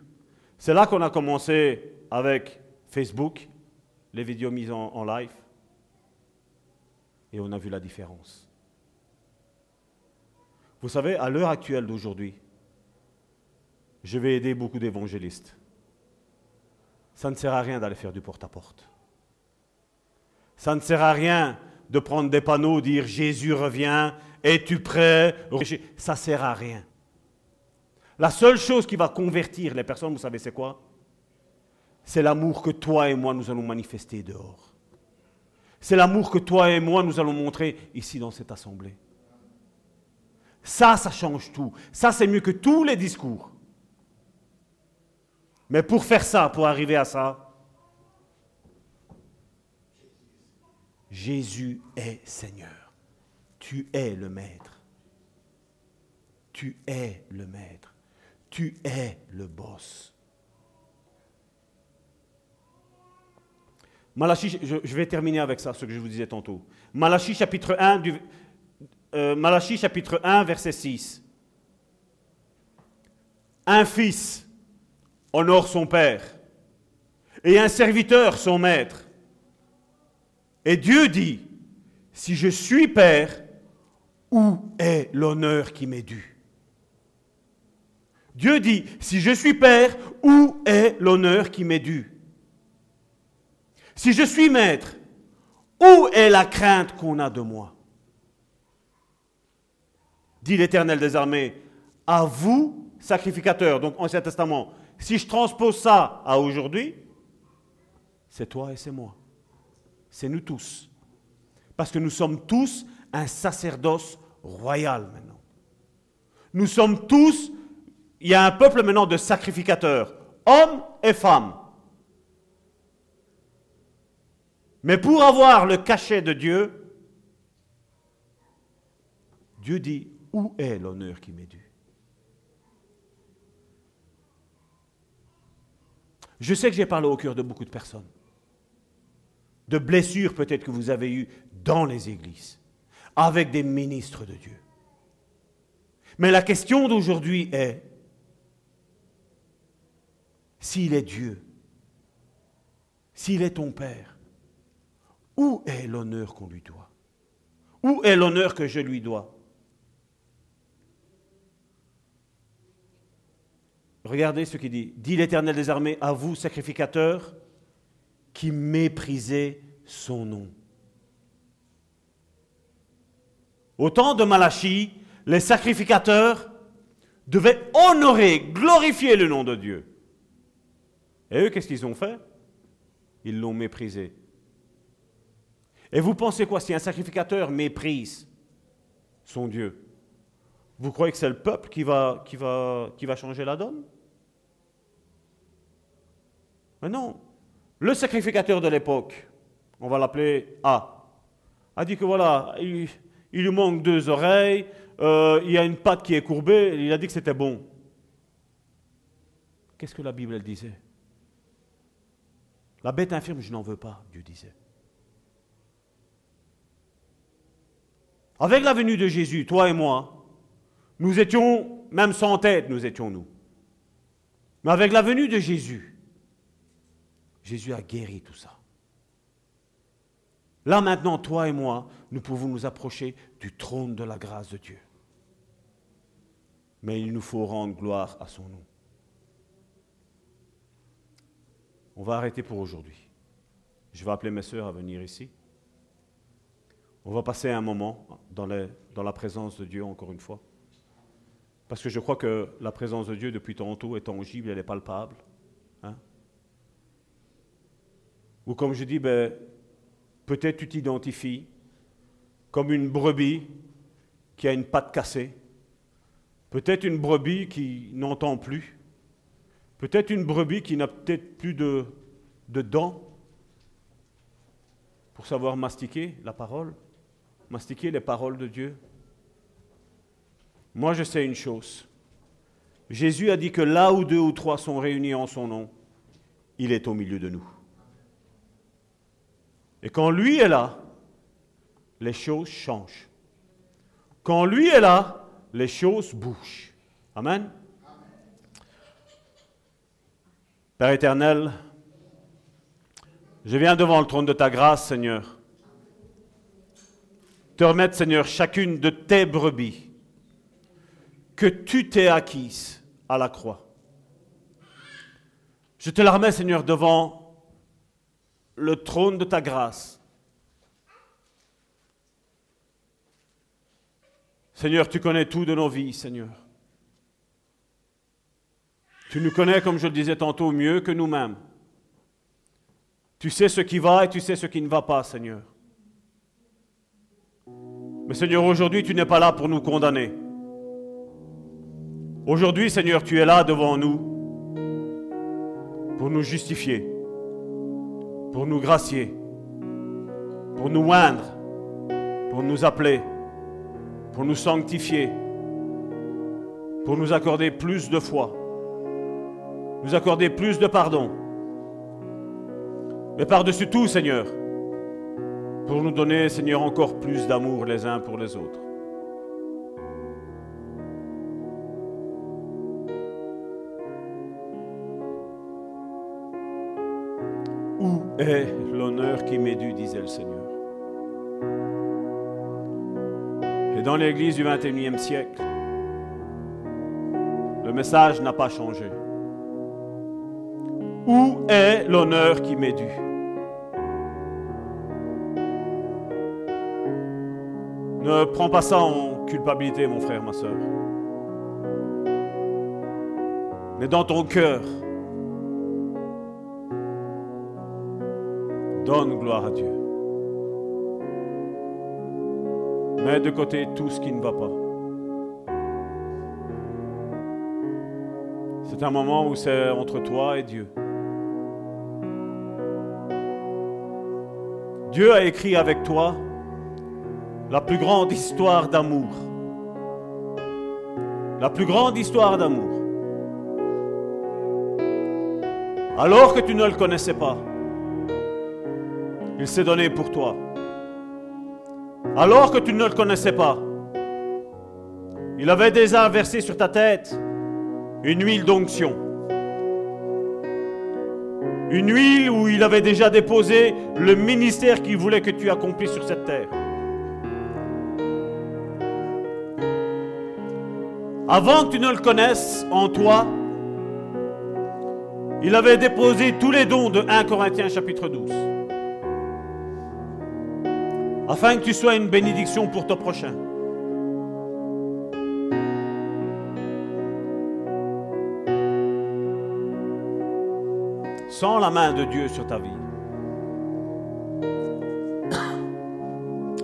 C'est là qu'on a commencé avec Facebook, les vidéos mises en, en live. Et on a vu la différence. Vous savez, à l'heure actuelle d'aujourd'hui, je vais aider beaucoup d'évangélistes. Ça ne sert à rien d'aller faire du porte-à-porte. Ça ne sert à rien de prendre des panneaux, dire Jésus revient, es-tu prêt? Ça ne sert à rien. La seule chose qui va convertir les personnes, vous savez, c'est quoi? C'est l'amour que toi et moi nous allons manifester dehors. C'est l'amour que toi et moi nous allons montrer ici dans cette assemblée. Ça, ça change tout. Ça, c'est mieux que tous les discours. Mais pour faire ça, pour arriver à ça, Jésus est Seigneur. Tu es le Maître. Tu es le Maître. Tu es le boss. Malachie, je, vais terminer avec ça, ce que je vous disais tantôt. Malachie chapitre 1, du, euh, Malachie chapitre 1, verset 6. Un fils honore son père et un serviteur son maître. Et Dieu dit, si je suis père, où est l'honneur qui m'est dû? Dieu dit, si je suis père, où est l'honneur qui m'est dû? Si je suis maître, où est la crainte qu'on a de moi? Dit l'Éternel des armées, à vous, sacrificateurs, donc Ancien Testament, si je transpose ça à aujourd'hui, c'est toi et c'est moi. C'est nous tous. Parce que nous sommes tous un sacerdoce royal maintenant. Nous sommes tous, il y a un peuple maintenant de sacrificateurs, hommes et femmes. Mais pour avoir le cachet de Dieu, Dieu dit, où est l'honneur qui m'est dû? Je sais que j'ai parlé au cœur de beaucoup de personnes. De blessures peut-être que vous avez eues dans les églises, avec des ministres de Dieu. Mais la question d'aujourd'hui est, s'il est Dieu, s'il est ton Père, où est l'honneur qu'on lui doit? Où est l'honneur que je lui dois? Regardez ce qu'il dit. Dit l'Éternel des armées à vous, sacrificateurs, qui méprisez son nom. Au temps de Malachie, les sacrificateurs devaient honorer, glorifier le nom de Dieu. Et eux, qu'est-ce qu'ils ont fait? Ils l'ont méprisé. Et vous pensez quoi si un sacrificateur méprise son Dieu? Vous croyez que c'est le peuple qui va changer la donne? Mais non. Le sacrificateur de l'époque, on va l'appeler A, a dit que voilà, il, lui manque deux oreilles, euh, il y a une patte qui est courbée, il a dit que c'était bon. Qu'est-ce que la Bible disait? La bête infirme, je n'en veux pas, Dieu disait. Avec la venue de Jésus, toi et moi, nous étions, même sans tête, nous étions nous. Mais avec la venue de Jésus, Jésus a guéri tout ça. Là maintenant, toi et moi, nous pouvons nous approcher du trône de la grâce de Dieu. Mais il nous faut rendre gloire à son nom. On va arrêter pour aujourd'hui. Je vais appeler mes sœurs à venir ici. On va passer un moment dans, la présence de Dieu, encore une fois. Parce que je crois que la présence de Dieu, depuis tantôt, est tangible, elle est palpable. hein. Ou comme je dis, ben, peut-être tu t'identifies comme une brebis qui a une patte cassée. Peut-être une brebis qui n'entend plus. Peut-être une brebis qui n'a peut-être plus de, de dents pour savoir mastiquer la parole, mastiquer les paroles de Dieu. Moi, je sais une chose. Jésus a dit que là où deux ou trois sont réunis en son nom, il est au milieu de nous. Et quand lui est là, les choses changent. Quand lui est là, les choses bougent. Amen. Père éternel, je viens devant le trône de ta grâce, Seigneur, te remettre, Seigneur, chacune de tes brebis que tu t'es acquises à la croix. Je te la remets, Seigneur, devant le trône de ta grâce. Seigneur, tu connais tout de nos vies, Seigneur. Tu nous connais, comme je le disais tantôt, mieux que nous-mêmes. Tu sais ce qui va et tu sais ce qui ne va pas, Seigneur. Mais Seigneur, aujourd'hui, tu n'es pas là pour nous condamner. Aujourd'hui, Seigneur, tu es là devant nous pour nous justifier, pour nous gracier, pour nous oindre, pour nous appeler, pour nous sanctifier, pour nous accorder plus de foi, nous accorder plus de pardon. Mais par-dessus tout, Seigneur, pour nous donner, Seigneur, encore plus d'amour les uns pour les autres. Est l'honneur qui m'est dû, disait le Seigneur. Et dans l'Église du XXIe siècle, le message n'a pas changé. Où est l'honneur qui m'est dû? Ne prends pas ça en culpabilité, mon frère, ma soeur. Mais dans ton cœur, donne gloire à Dieu. Mets de côté tout ce qui ne va pas. C'est un moment où c'est entre toi et Dieu. Dieu a écrit avec toi la plus grande histoire d'amour. La plus grande histoire d'amour. Alors que tu ne le connaissais pas, il s'est donné pour toi. Alors que tu ne le connaissais pas, il avait déjà versé sur ta tête une huile d'onction. Une huile où il avait déjà déposé le ministère qu'il voulait que tu accomplisses sur cette terre. Avant que tu ne le connaisses en toi, il avait déposé tous les dons de 1 Corinthiens chapitre 12. Afin que tu sois une bénédiction pour ton prochain. Sans la main de Dieu sur ta vie.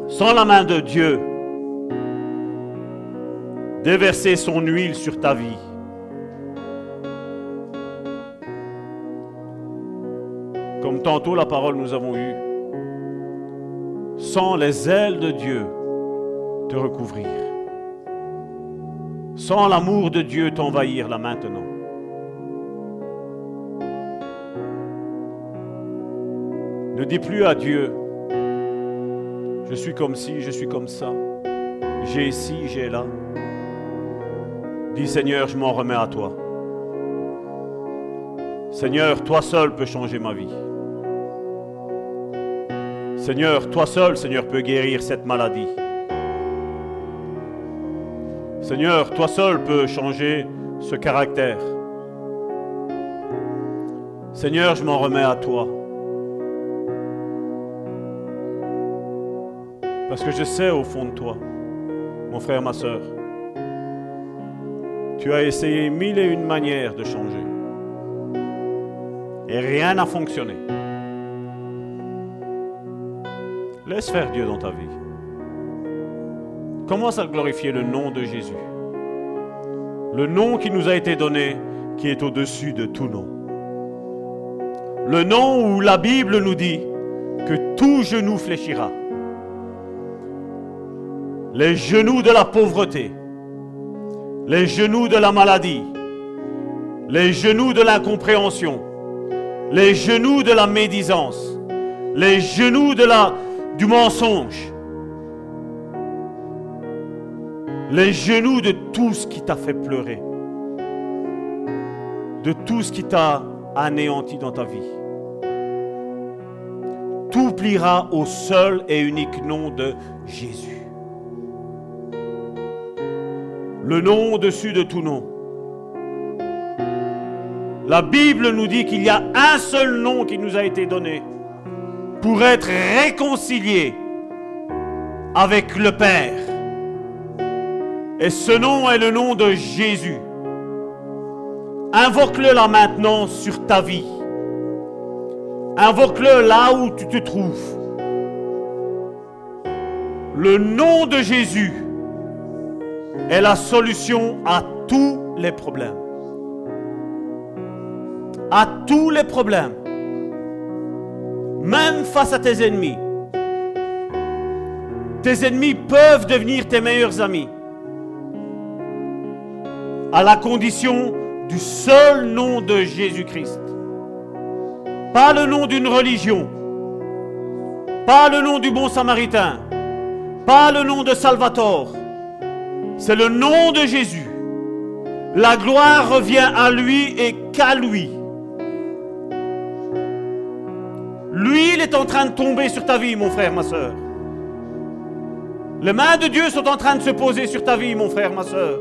Sans la main de Dieu déverser son huile sur ta vie. Comme tantôt la parole nous avons eue, sans les ailes de Dieu te recouvrir, sans l'amour de Dieu t'envahir là maintenant. Ne dis plus à Dieu, je suis comme ci, je suis comme ça, j'ai ici, j'ai là. Dis Seigneur, je m'en remets à toi. Seigneur, toi seul peux changer ma vie. Seigneur, toi seul, Seigneur, peux guérir cette maladie. Seigneur, toi seul peux changer ce caractère. Seigneur, je m'en remets à toi. Parce que je sais au fond de toi, mon frère, ma soeur, tu as essayé mille et une manières de changer. Et rien n'a fonctionné. Laisse faire Dieu dans ta vie. Commence à glorifier le nom de Jésus. Le nom qui nous a été donné, qui est au-dessus de tout nom. Le nom où la Bible nous dit que tout genou fléchira. Les genoux de la pauvreté, les genoux de la maladie, les genoux de l'incompréhension, les genoux de la médisance, les genoux de la, du mensonge, les genoux de tout ce qui t'a fait pleurer, de tout ce qui t'a anéanti dans ta vie. Tout pliera au seul et unique nom de Jésus. Le nom au-dessus de tout nom. La Bible nous dit qu'il y a un seul nom qui nous a été donné pour être réconciliés avec le Père. Et ce nom est le nom de Jésus. Invoque-le là maintenant sur ta vie. Invoque-le là où tu te trouves. Le nom de Jésus est la solution à tous les problèmes. À tous les problèmes. Même face à tes ennemis. Tes ennemis peuvent devenir tes meilleurs amis à la condition du seul nom de Jésus-Christ. Pas le nom d'une religion, pas le nom du bon samaritain, pas le nom de Salvatore. C'est le nom de Jésus. La gloire revient à lui et qu'à lui. Lui, il est en train de tomber sur ta vie, mon frère, ma soeur. Les mains de Dieu sont en train de se poser sur ta vie, mon frère, ma soeur.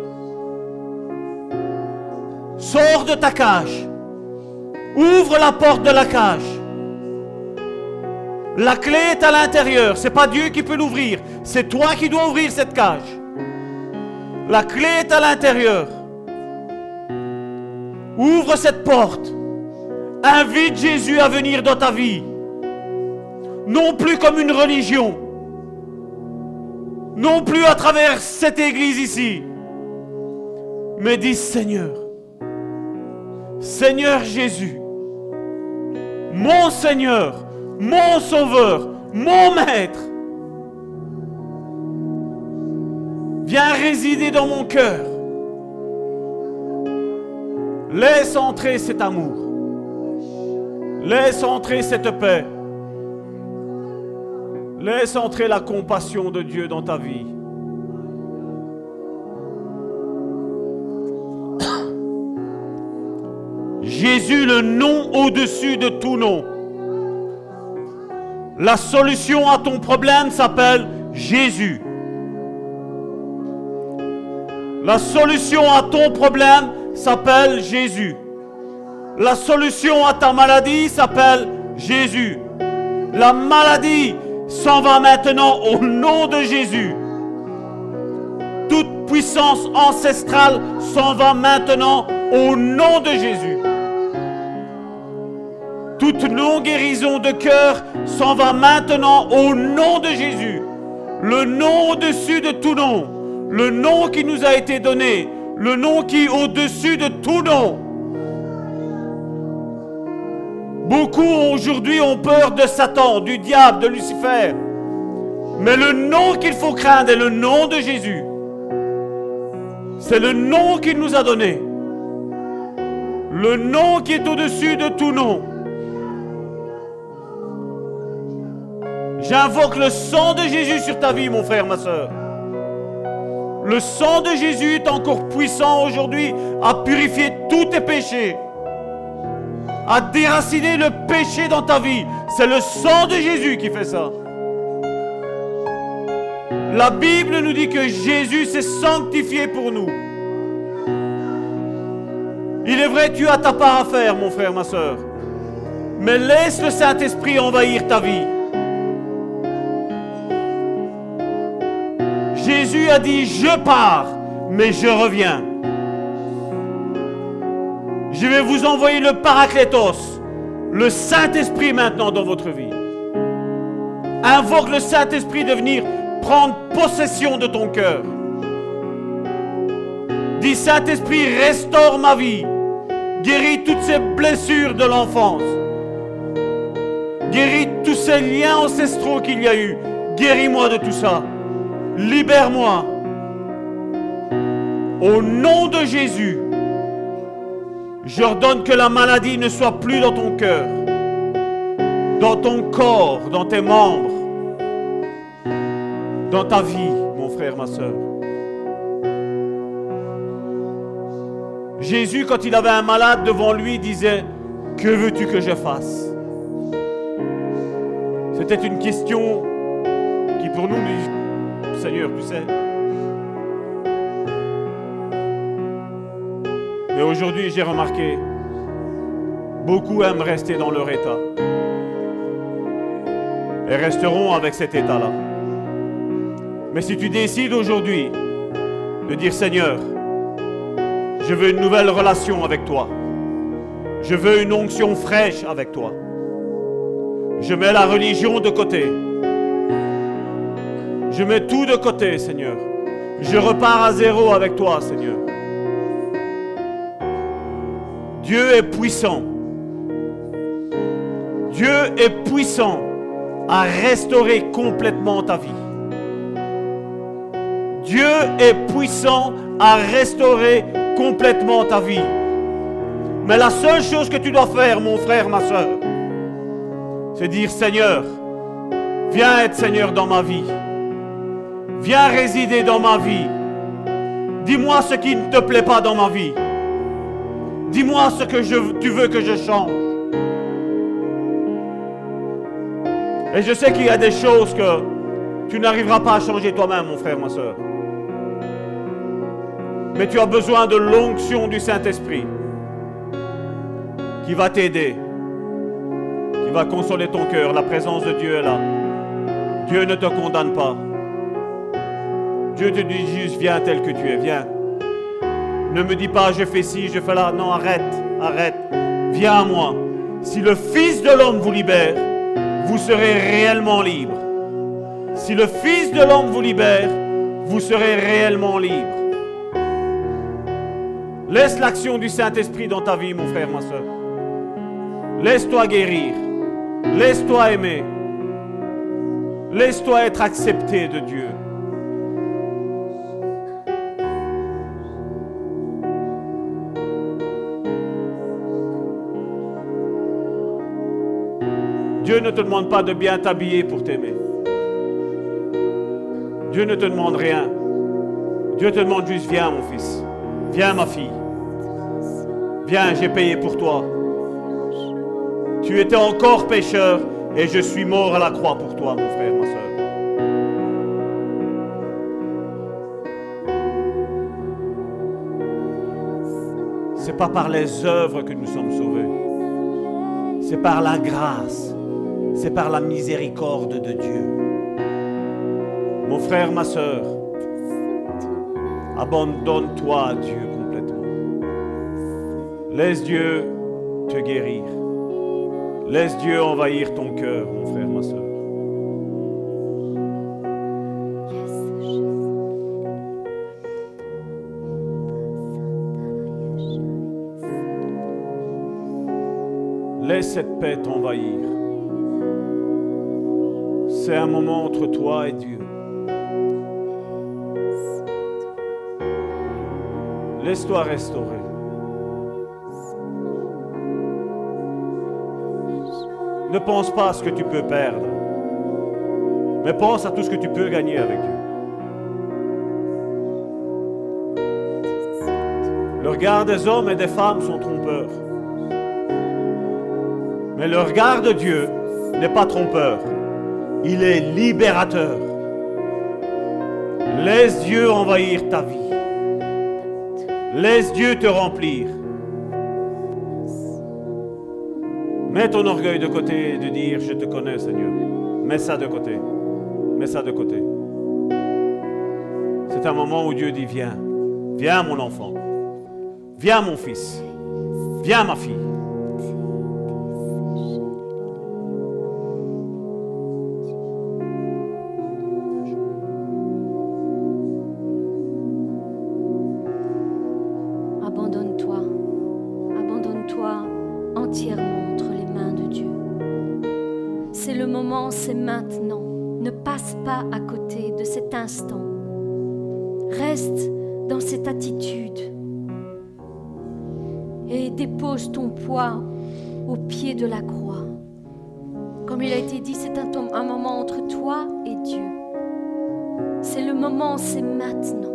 Sors de ta cage. Ouvre la porte de la cage. La clé est à l'intérieur. C'est pas Dieu qui peut l'ouvrir. C'est toi qui dois ouvrir cette cage. La clé est à l'intérieur. Ouvre cette porte. Invite Jésus à venir dans ta vie. Non plus comme une religion. Non plus à travers cette église ici. Mais dis Seigneur, Seigneur Jésus, mon Seigneur, mon Sauveur, mon Maître, viens résider dans mon cœur. Laisse entrer cet amour. Laisse entrer cette paix. Laisse entrer la compassion de Dieu dans ta vie. Jésus, le nom au-dessus de tout nom. La solution à ton problème s'appelle Jésus. La solution à ton problème s'appelle Jésus. La solution à ta maladie s'appelle Jésus. La maladie s'en va maintenant au nom de Jésus. Toute puissance ancestrale s'en va maintenant au nom de Jésus. Toute non-guérison de cœur s'en va maintenant au nom de Jésus. Le nom au-dessus de tout nom. Le nom qui nous a été donné. Le nom qui est au-dessus de tout nom. Beaucoup aujourd'hui ont peur de Satan, du diable, de Lucifer. Mais le nom qu'il faut craindre est le nom de Jésus. C'est le nom qu'il nous a donné. Le nom qui est au-dessus de tout nom. J'invoque le sang de Jésus sur ta vie, mon frère, ma soeur. Le sang de Jésus est encore puissant aujourd'hui à purifier tous tes péchés, à déraciner le péché dans ta vie. C'est le sang de Jésus qui fait ça. La Bible nous dit que Jésus s'est sanctifié pour nous. Il est vrai, tu as ta part à faire, mon frère, ma soeur. Mais laisse le Saint-Esprit envahir ta vie. Jésus a dit, je pars, mais je reviens. Je vais vous envoyer le Paraclétos, le Saint-Esprit maintenant dans votre vie. Invoque le Saint-Esprit de venir prendre possession de ton cœur. Dis Saint-Esprit, restaure ma vie. Guéris toutes ces blessures de l'enfance. Guéris tous ces liens ancestraux qu'il y a eu. Guéris-moi de tout ça. Libère-moi. Au nom de Jésus, j'ordonne que la maladie ne soit plus dans ton cœur, dans ton corps, dans tes membres, dans ta vie, mon frère, ma soeur. Jésus, quand il avait un malade devant lui, disait, que veux-tu que je fasse? C'était une question qui pour nous, Seigneur, tu sais. Mais aujourd'hui, j'ai remarqué, beaucoup aiment rester dans leur état. Et resteront avec cet état-là. Mais si tu décides aujourd'hui de dire Seigneur, je veux une nouvelle relation avec toi. Je veux une onction fraîche avec toi. Je mets la religion de côté. Je mets tout de côté, Seigneur. Je repars à zéro avec toi, Seigneur. Dieu est puissant. Dieu est puissant à restaurer complètement ta vie. Dieu est puissant à restaurer complètement ta vie. Mais la seule chose que tu dois faire, mon frère, ma soeur, c'est dire Seigneur, viens être Seigneur dans ma vie. Viens résider dans ma vie. Dis-moi ce qui ne te plaît pas dans ma vie. Dis-moi ce que tu veux que je change. Et je sais qu'il y a des choses que tu n'arriveras pas à changer toi-même, mon frère, ma soeur. Mais tu as besoin de l'onction du Saint-Esprit qui va t'aider, qui va consoler ton cœur. La présence de Dieu est là. Dieu ne te condamne pas. Dieu te dit juste, viens tel que tu es, viens. Ne me dis pas, je fais ci, je fais là. Non, arrête, arrête. Viens à moi. Si le Fils de l'homme vous libère, vous serez réellement libre. Si le Fils de l'homme vous libère, vous serez réellement libre. Laisse l'action du Saint-Esprit dans ta vie, mon frère, ma soeur. Laisse-toi guérir. Laisse-toi aimer. Laisse-toi être accepté de Dieu. Dieu ne te demande pas de bien t'habiller pour t'aimer. Dieu ne te demande rien. Dieu te demande juste, viens mon fils. Viens ma fille. Viens, j'ai payé pour toi. Tu étais encore pécheur et je suis mort à la croix pour toi, mon frère, ma soeur. C'est pas par les œuvres que nous sommes sauvés. C'est par la grâce. C'est par la miséricorde de Dieu. Mon frère, ma soeur, abandonne-toi à Dieu complètement. Laisse Dieu te guérir. Laisse Dieu envahir ton cœur, mon frère, ma soeur. Laisse cette paix t'envahir. C'est un moment entre toi et Dieu. Laisse-toi restaurer. Ne pense pas à ce que tu peux perdre, mais pense à tout ce que tu peux gagner avec Dieu. Le regard des hommes et des femmes sont trompeurs. Mais le regard de Dieu n'est pas trompeur. Il est libérateur. Laisse Dieu envahir ta vie. Laisse Dieu te remplir. Mets ton orgueil de côté et de dire je te connais Seigneur. Mets ça de côté. Mets ça de côté. C'est un moment où Dieu dit viens. Viens mon enfant. Viens mon fils. Viens ma fille. de la croix. Comme il a été dit, c'est un, un moment entre toi et Dieu. C'est le moment, c'est maintenant.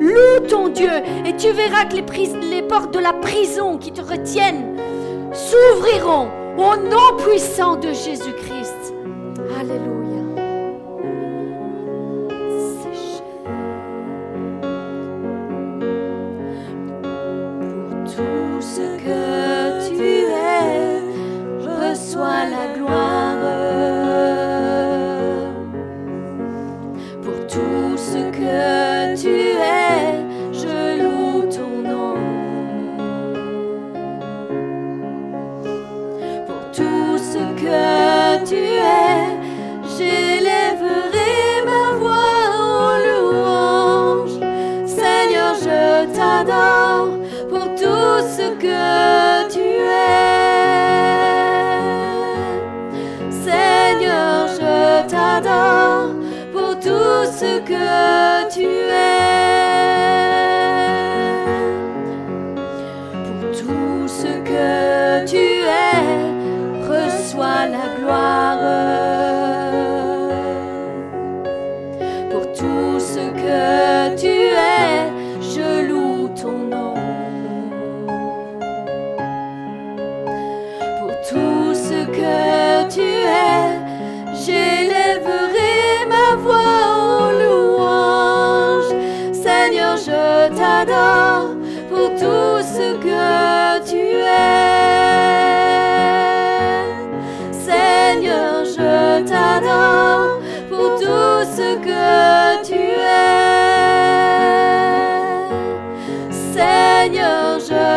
Loue ton Dieu, et tu verras que les, les portes de la prison qui te retiennent s'ouvriront au nom puissant de Jésus-Christ. Alléluia.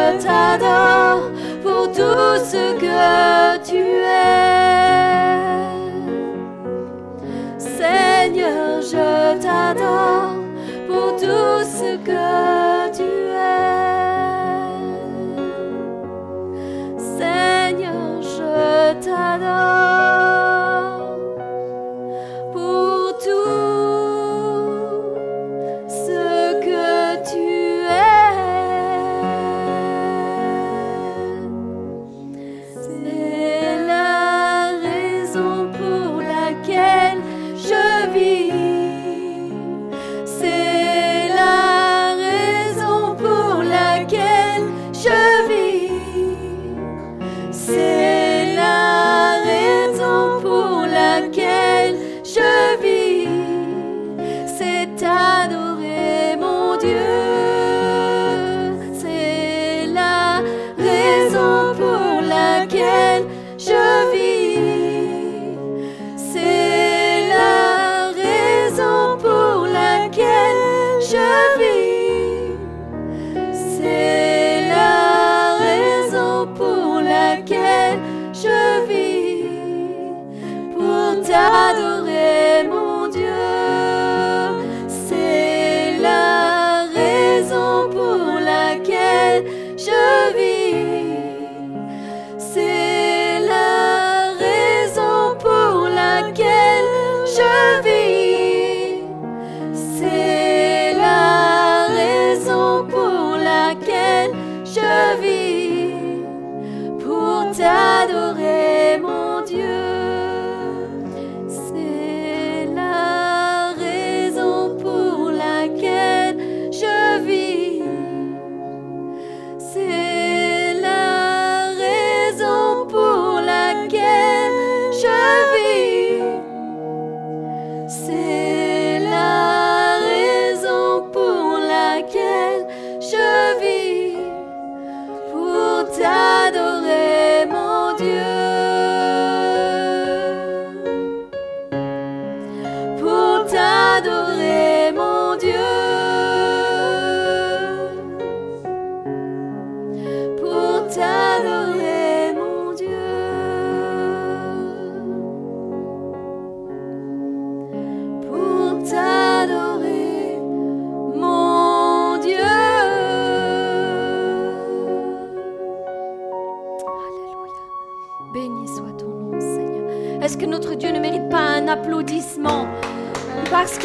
je t'adore pour tout ce que tu es. Seigneur, je t'adore pour tout ce que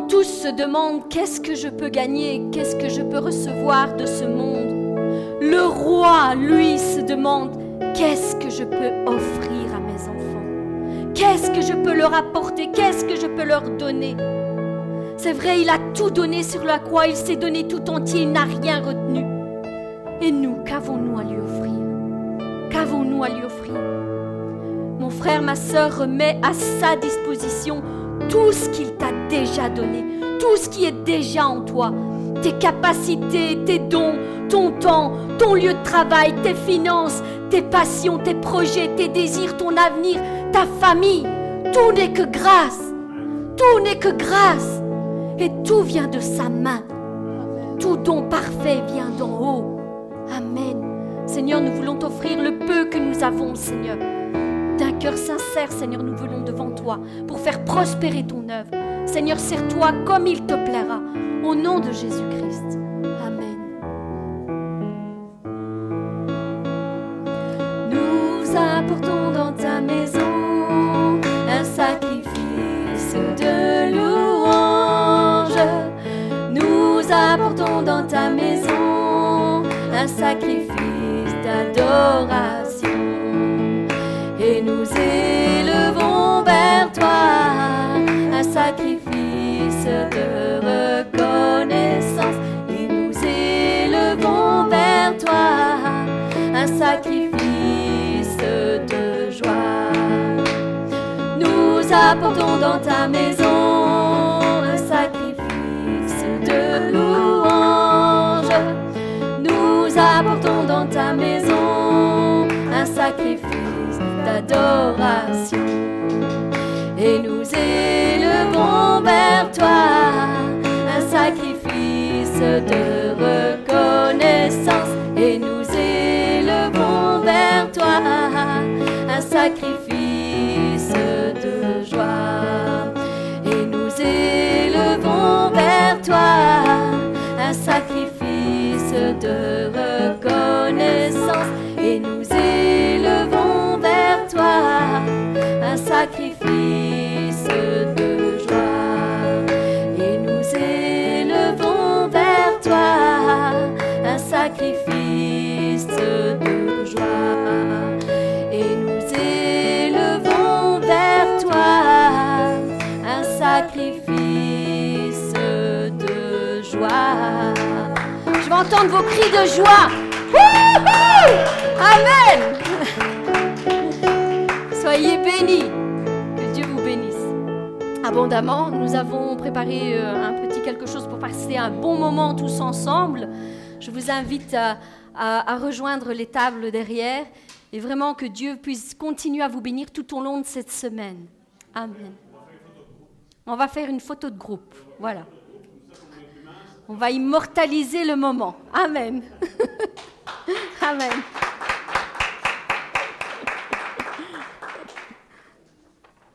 Tous se demandent qu'est-ce que je peux gagner, qu'est-ce que je peux recevoir de ce monde, le roi, lui, se demande qu'est-ce que je peux offrir à mes enfants, qu'est-ce que je peux leur apporter, qu'est-ce que je peux leur donner? C'est vrai, il a tout donné sur la croix, il s'est donné tout entier, il n'a rien retenu. Et nous, qu'avons-nous à lui offrir? Qu'avons-nous à lui offrir? Mon frère, ma soeur remet à sa disposition tout ce qu'il t'a déjà donné, tout ce qui est déjà en toi, tes capacités, tes dons, ton temps, ton lieu de travail, tes finances, tes passions, tes projets, tes désirs, ton avenir, ta famille. Tout n'est que grâce. Tout n'est que grâce. Et tout vient de sa main. Tout don parfait vient d'en haut. Amen. Seigneur, nous voulons t'offrir le peu que nous avons, Seigneur d'un cœur sincère, Seigneur, nous venons devant toi pour faire prospérer ton œuvre. Seigneur, sers-toi comme il te plaira. Au nom de Jésus-Christ. Amen. Nous apportons dans ta maison un sacrifice de louange. Nous apportons dans ta maison un sacrifice d'adoration nous élevons vers toi un sacrifice de reconnaissance et nous élevons vers toi un sacrifice de joie. Nous apportons dans ta maison un sacrifice de louange. Nous apportons dans ta maison d'adoration. Et nous élevons vers toi un sacrifice de reconnaissance. Et nous élevons vers toi un sacrifice de joie. Et nous élevons vers toi un sacrifice de reconnaissance. Un sacrifice de joie. Et nous élevons vers toi un sacrifice de joie. Et nous élevons vers toi un sacrifice de joie. Je vais entendre vos cris de joie. Amen. Soyez bénis. Que Dieu vous bénisse. abondamment. Nous avons préparé euh, un petit quelque chose pour passer un bon moment tous ensemble. Je vous invite à, à rejoindre les tables derrière et vraiment que Dieu puisse continuer à vous bénir tout au long de cette semaine. Amen. On va faire une photo de groupe. Voilà. On va immortaliser le moment. Amen. *laughs* Amen.